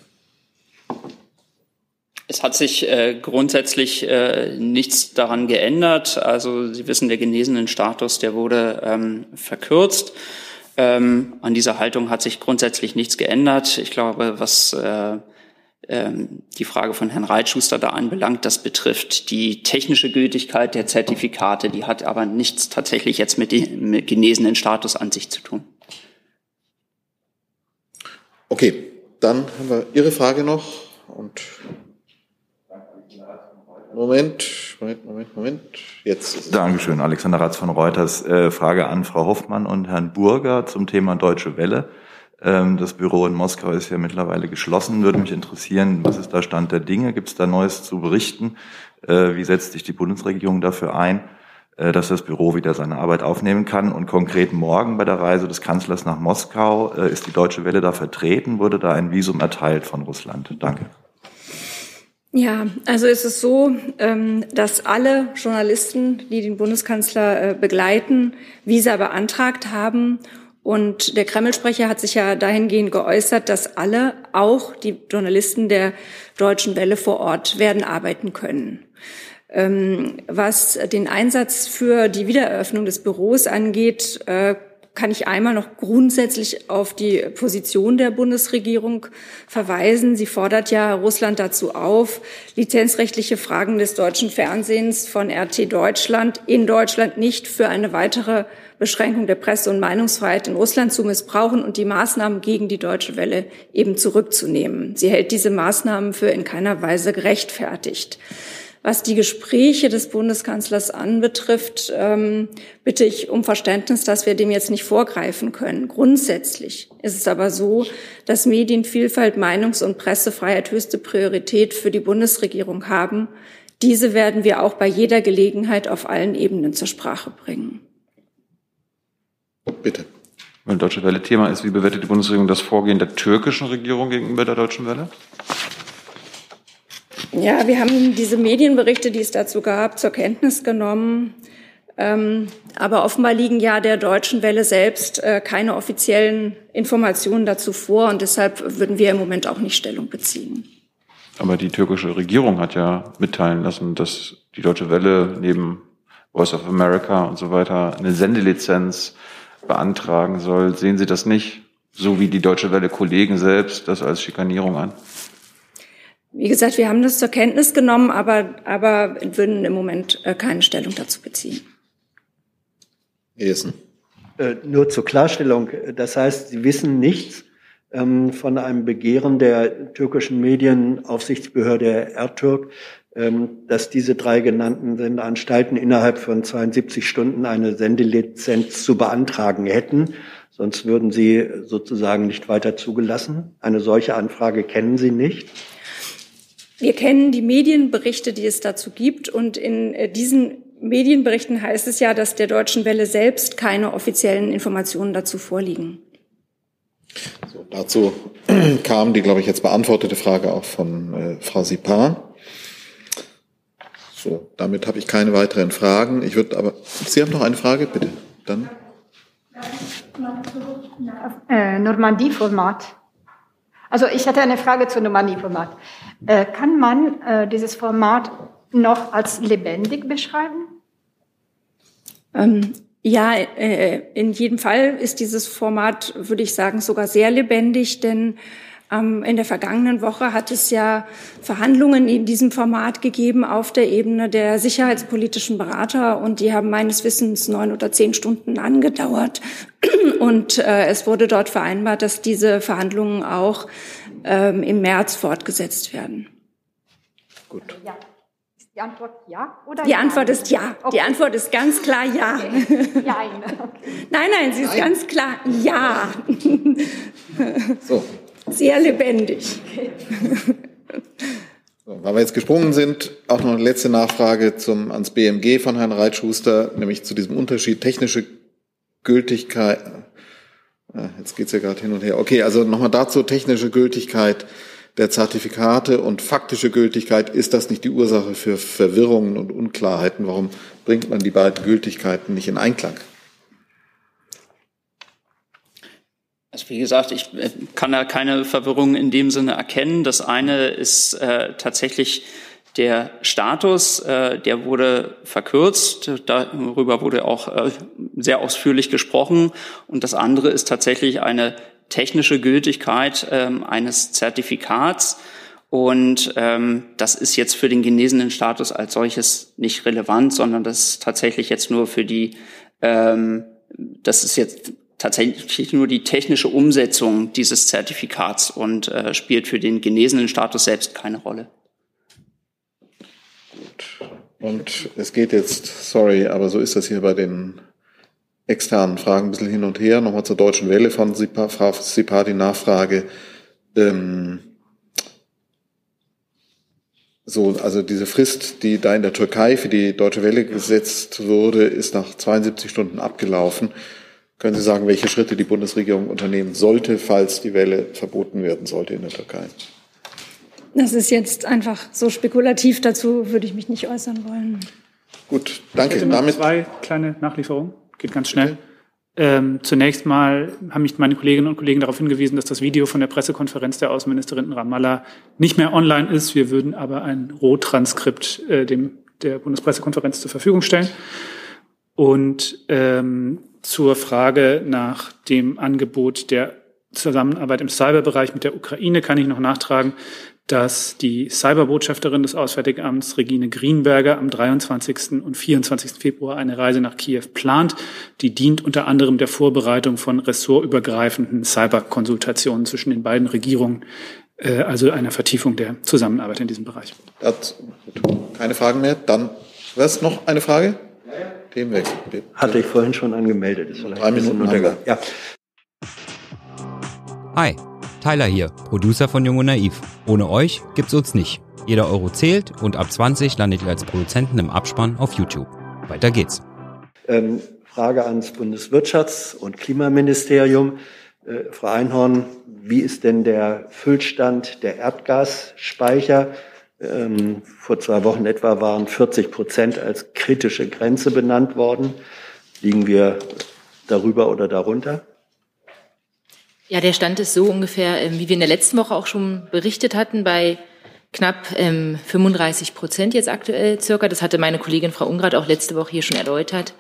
Es hat sich äh, grundsätzlich äh, nichts daran geändert. Also Sie wissen, der genesenen Status, der wurde ähm, verkürzt. Ähm, an dieser Haltung hat sich grundsätzlich nichts geändert. Ich glaube, was äh, ähm, die Frage von Herrn Reitschuster da anbelangt, das betrifft die technische Gültigkeit der Zertifikate. Die hat aber nichts tatsächlich jetzt mit dem genesenen Status an sich zu tun. Okay, dann haben wir Ihre Frage noch und Moment, Moment, Moment, Moment. Jetzt. Dankeschön, Alexander Ratz von Reuters. Äh, Frage an Frau Hoffmann und Herrn Burger zum Thema Deutsche Welle. Ähm, das Büro in Moskau ist ja mittlerweile geschlossen. Würde mich interessieren, was ist da Stand der Dinge? Gibt es da Neues zu berichten? Äh, wie setzt sich die Bundesregierung dafür ein, äh, dass das Büro wieder seine Arbeit aufnehmen kann? Und konkret morgen bei der Reise des Kanzlers nach Moskau ist die Deutsche Welle da vertreten? Wurde da ein Visum erteilt von Russland? Danke. Ja, also es ist so, ähm, dass alle Journalisten, die den Bundeskanzler äh, begleiten, Visa beantragt haben. Und der Kreml-Sprecher hat sich ja dahingehend geäußert, dass alle, auch die Journalisten der Deutschen Welle vor Ort, werden arbeiten können. Ähm, was den Einsatz für die Wiedereröffnung des Büros angeht, äh, kann ich einmal noch grundsätzlich auf die Position der Bundesregierung verweisen. Sie fordert ja Russland dazu auf, lizenzrechtliche Fragen des deutschen Fernsehens von RT Deutschland in Deutschland nicht für eine weitere Beschränkung der Presse- und Meinungsfreiheit in Russland zu missbrauchen und die Maßnahmen gegen die Deutsche Welle eben zurückzunehmen. Sie hält diese Maßnahmen für in keiner Weise gerechtfertigt. Was die Gespräche des Bundeskanzlers anbetrifft, ähm, bitte ich um Verständnis, dass wir dem jetzt nicht vorgreifen können. Grundsätzlich ist es aber so, dass Medienvielfalt, Meinungs- und Pressefreiheit höchste Priorität für die Bundesregierung haben. Diese werden wir auch bei jeder Gelegenheit auf allen Ebenen zur Sprache bringen. Bitte. Weil Deutsche Welle Thema ist, wie bewertet die Bundesregierung das Vorgehen der türkischen Regierung gegenüber der Deutschen Welle? Ja, wir haben diese Medienberichte, die es dazu gab, zur Kenntnis genommen. Ähm, aber offenbar liegen ja der Deutschen Welle selbst äh, keine offiziellen Informationen dazu vor und deshalb würden wir im Moment auch nicht Stellung beziehen. Aber die türkische Regierung hat ja mitteilen lassen, dass die Deutsche Welle neben Voice of America und so weiter eine Sendelizenz beantragen soll. Sehen Sie das nicht, so wie die Deutsche Welle Kollegen selbst, das als Schikanierung an? Wie gesagt, wir haben das zur Kenntnis genommen, aber, aber würden im Moment äh, keine Stellung dazu beziehen. Essen. Äh, nur zur Klarstellung. Das heißt, Sie wissen nichts ähm, von einem Begehren der türkischen Medienaufsichtsbehörde Ertürk, ähm, dass diese drei genannten Sendeanstalten innerhalb von 72 Stunden eine Sendelizenz zu beantragen hätten. Sonst würden sie sozusagen nicht weiter zugelassen. Eine solche Anfrage kennen Sie nicht. Wir kennen die Medienberichte, die es dazu gibt. Und in äh, diesen Medienberichten heißt es ja, dass der Deutschen Welle selbst keine offiziellen Informationen dazu vorliegen. So, dazu kam die, glaube ich, jetzt beantwortete Frage auch von äh, Frau Sipar. So, damit habe ich keine weiteren Fragen. Ich würde aber, Sie haben noch eine Frage, bitte. Dann. Äh, Normandie-Format. Also ich hatte eine Frage zu Normandie-Format. Äh, kann man äh, dieses Format noch als lebendig beschreiben? Ähm, ja, äh, in jedem Fall ist dieses Format, würde ich sagen, sogar sehr lebendig, denn in der vergangenen Woche hat es ja Verhandlungen in diesem Format gegeben auf der Ebene der sicherheitspolitischen Berater und die haben meines Wissens neun oder zehn Stunden angedauert. Und äh, es wurde dort vereinbart, dass diese Verhandlungen auch ähm, im März fortgesetzt werden. Gut. Ja. Ist die Antwort ja oder Die ja? Antwort ist ja. Okay. Die Antwort ist ganz klar ja. Okay. Ja, okay. Nein, nein, sie ist ganz klar ja. So. Sehr lebendig. So, weil wir jetzt gesprungen sind, auch noch eine letzte Nachfrage zum, ans BMG von Herrn Reitschuster, nämlich zu diesem Unterschied technische Gültigkeit. Ah, Jetzt geht's ja gerade hin und her. Okay, also nochmal dazu technische Gültigkeit der Zertifikate und faktische Gültigkeit. Ist das nicht die Ursache für Verwirrungen und Unklarheiten? Warum bringt man die beiden Gültigkeiten nicht in Einklang? Also wie gesagt, ich äh, kann da keine Verwirrung in dem Sinne erkennen. Das eine ist äh, tatsächlich der Status, äh, der wurde verkürzt, darüber wurde auch äh, sehr ausführlich gesprochen. Und das andere ist tatsächlich eine technische Gültigkeit ähm, eines Zertifikats. Und ähm, das ist jetzt für den genesenen Status als solches nicht relevant, sondern das ist tatsächlich jetzt nur für die, ähm, das ist jetzt tatsächlich nur die technische Umsetzung dieses Zertifikats und äh, spielt für den genesenen Status selbst keine Rolle. Und es geht jetzt, sorry, aber so ist das hier bei den externen Fragen ein bisschen hin und her. Nochmal zur Deutschen Welle von Sipa die Nachfrage. Ähm, so, also diese Frist, die da in der Türkei für die Deutsche Welle gesetzt wurde, ist nach 72 Stunden abgelaufen. Können Sie sagen, welche Schritte die Bundesregierung unternehmen sollte, falls die Welle verboten werden sollte in der Türkei? Das ist jetzt einfach so spekulativ, dazu würde ich mich nicht äußern wollen. Gut, danke. Ich hätte noch Damit zwei kleine Nachlieferungen. Geht ganz schnell. Ähm, zunächst mal haben mich meine Kolleginnen und Kollegen darauf hingewiesen, dass das Video von der Pressekonferenz der Außenministerin in Ramallah nicht mehr online ist. Wir würden aber ein Rohtranskript äh, dem, der Bundespressekonferenz zur Verfügung stellen. Und ähm, zur Frage nach dem Angebot der Zusammenarbeit im Cyberbereich mit der Ukraine kann ich noch nachtragen, dass die Cyberbotschafterin des Auswärtigen Amts, Regine Greenberger, am 23. und 24. Februar eine Reise nach Kiew plant. Die dient unter anderem der Vorbereitung von ressortübergreifenden Cyberkonsultationen zwischen den beiden Regierungen, äh, also einer Vertiefung der Zusammenarbeit in diesem Bereich. Keine Fragen mehr. Dann, was noch eine Frage? Themenwechsel. Hatte ich vorhin schon angemeldet. Ist Drei Minuten untergegangen. Ja. Hi, Tyler hier, Producer von Jung und Naiv. Ohne euch gibt's uns nicht. Jeder Euro zählt und ab 20 landet ihr als Produzenten im Abspann auf YouTube. Weiter geht's. Ähm, Frage ans Bundeswirtschafts- und Klimaministerium. Äh, Frau Einhorn, wie ist denn der Füllstand der Erdgasspeicher? Ähm, vor zwei Wochen etwa waren 40 Prozent als kritische Grenze benannt worden. Liegen wir darüber oder darunter? Ja, der Stand ist so ungefähr, ähm, wie wir in der letzten Woche auch schon berichtet hatten, bei knapp ähm, 35 Prozent jetzt aktuell circa. Das hatte meine Kollegin Frau Ungrad auch letzte Woche hier schon erläutert.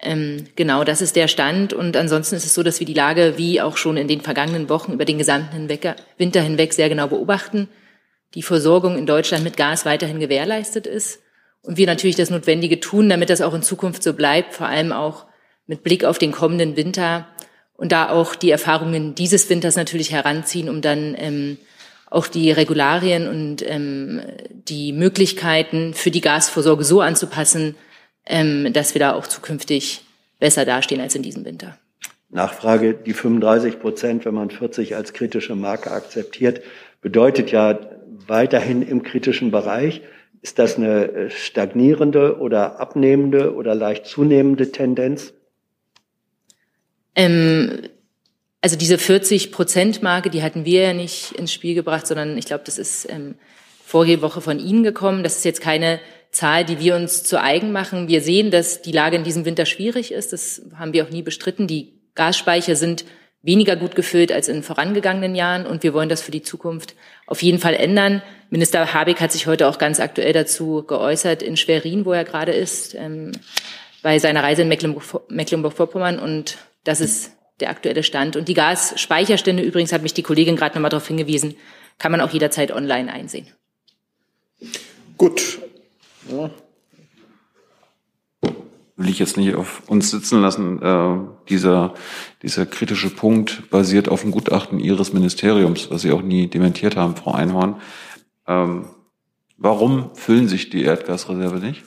Ähm, genau, das ist der Stand. Und ansonsten ist es so, dass wir die Lage wie auch schon in den vergangenen Wochen über den gesamten Winter hinweg sehr genau beobachten. Die Versorgung in Deutschland mit Gas weiterhin gewährleistet ist. Und wir natürlich das Notwendige tun, damit das auch in Zukunft so bleibt, vor allem auch mit Blick auf den kommenden Winter und da auch die Erfahrungen dieses Winters natürlich heranziehen, um dann ähm, auch die Regularien und ähm, die Möglichkeiten für die Gasvorsorge so anzupassen, ähm, dass wir da auch zukünftig besser dastehen als in diesem Winter. Nachfrage, die 35 Prozent, wenn man 40 als kritische Marke akzeptiert, bedeutet ja weiterhin im kritischen Bereich. Ist das eine äh, stagnierende oder abnehmende oder leicht zunehmende Tendenz? Ähm, also diese 40-Prozent-Marke, die hatten wir ja nicht ins Spiel gebracht, sondern ich glaube, das ist ähm, vorige Woche von Ihnen gekommen. Das ist jetzt keine Zahl, die wir uns zu eigen machen. Wir sehen, dass die Lage in diesem Winter schwierig ist. Das haben wir auch nie bestritten. Die Gasspeicher sind weniger gut gefüllt als in vorangegangenen Jahren und wir wollen das für die Zukunft auf jeden Fall ändern. Minister Habeck hat sich heute auch ganz aktuell dazu geäußert in Schwerin, wo er gerade ist, ähm, bei seiner Reise in Mecklenburg-Vorpommern und das ist der aktuelle Stand. Und die Gasspeicherstände übrigens, hat mich die Kollegin gerade nochmal darauf hingewiesen, kann man auch jederzeit online einsehen. Gut. Ja. Will ich jetzt nicht auf uns sitzen lassen. Äh, dieser, dieser kritische Punkt basiert auf dem Gutachten Ihres Ministeriums, was Sie auch nie dementiert haben, Frau Einhorn. Ähm, warum füllen sich die Erdgasreserve nicht?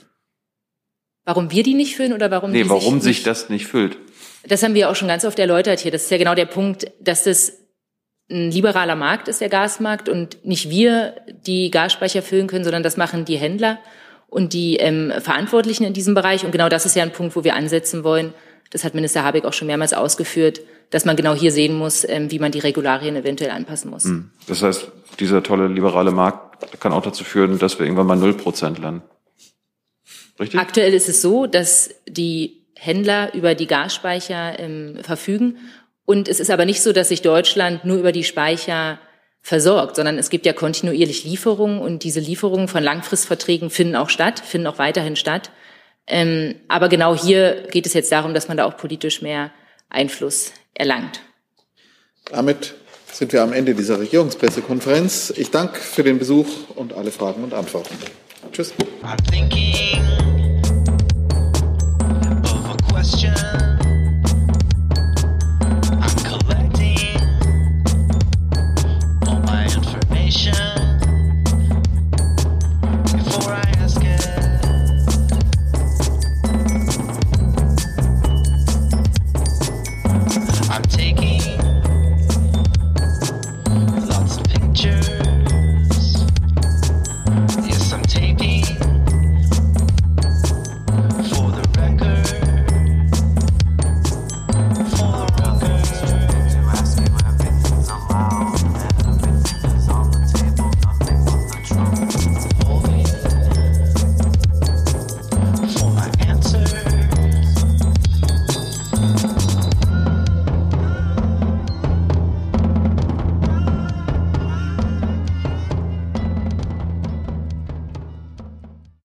Warum wir die nicht füllen oder warum nee, warum sich, sich das nicht füllt? Das haben wir auch schon ganz oft erläutert hier. Das ist ja genau der Punkt, dass das ein liberaler Markt ist, der Gasmarkt, und nicht wir die Gasspeicher füllen können, sondern das machen die Händler und die ähm, Verantwortlichen in diesem Bereich. Und genau das ist ja ein Punkt, wo wir ansetzen wollen. Das hat Minister Habeck auch schon mehrmals ausgeführt, dass man genau hier sehen muss, ähm, wie man die Regularien eventuell anpassen muss. Hm. Das heißt, dieser tolle liberale Markt kann auch dazu führen, dass wir irgendwann mal null Prozent landen. Richtig? Aktuell ist es so, dass die Händler über die Gasspeicher ähm, verfügen. Und es ist aber nicht so, dass sich Deutschland nur über die Speicher versorgt, sondern es gibt ja kontinuierlich Lieferungen und diese Lieferungen von Langfristverträgen finden auch statt, finden auch weiterhin statt. Ähm, aber genau hier geht es jetzt darum, dass man da auch politisch mehr Einfluss erlangt. Damit sind wir am Ende dieser Regierungspressekonferenz. Ich danke für den Besuch und alle Fragen und Antworten. Tschüss.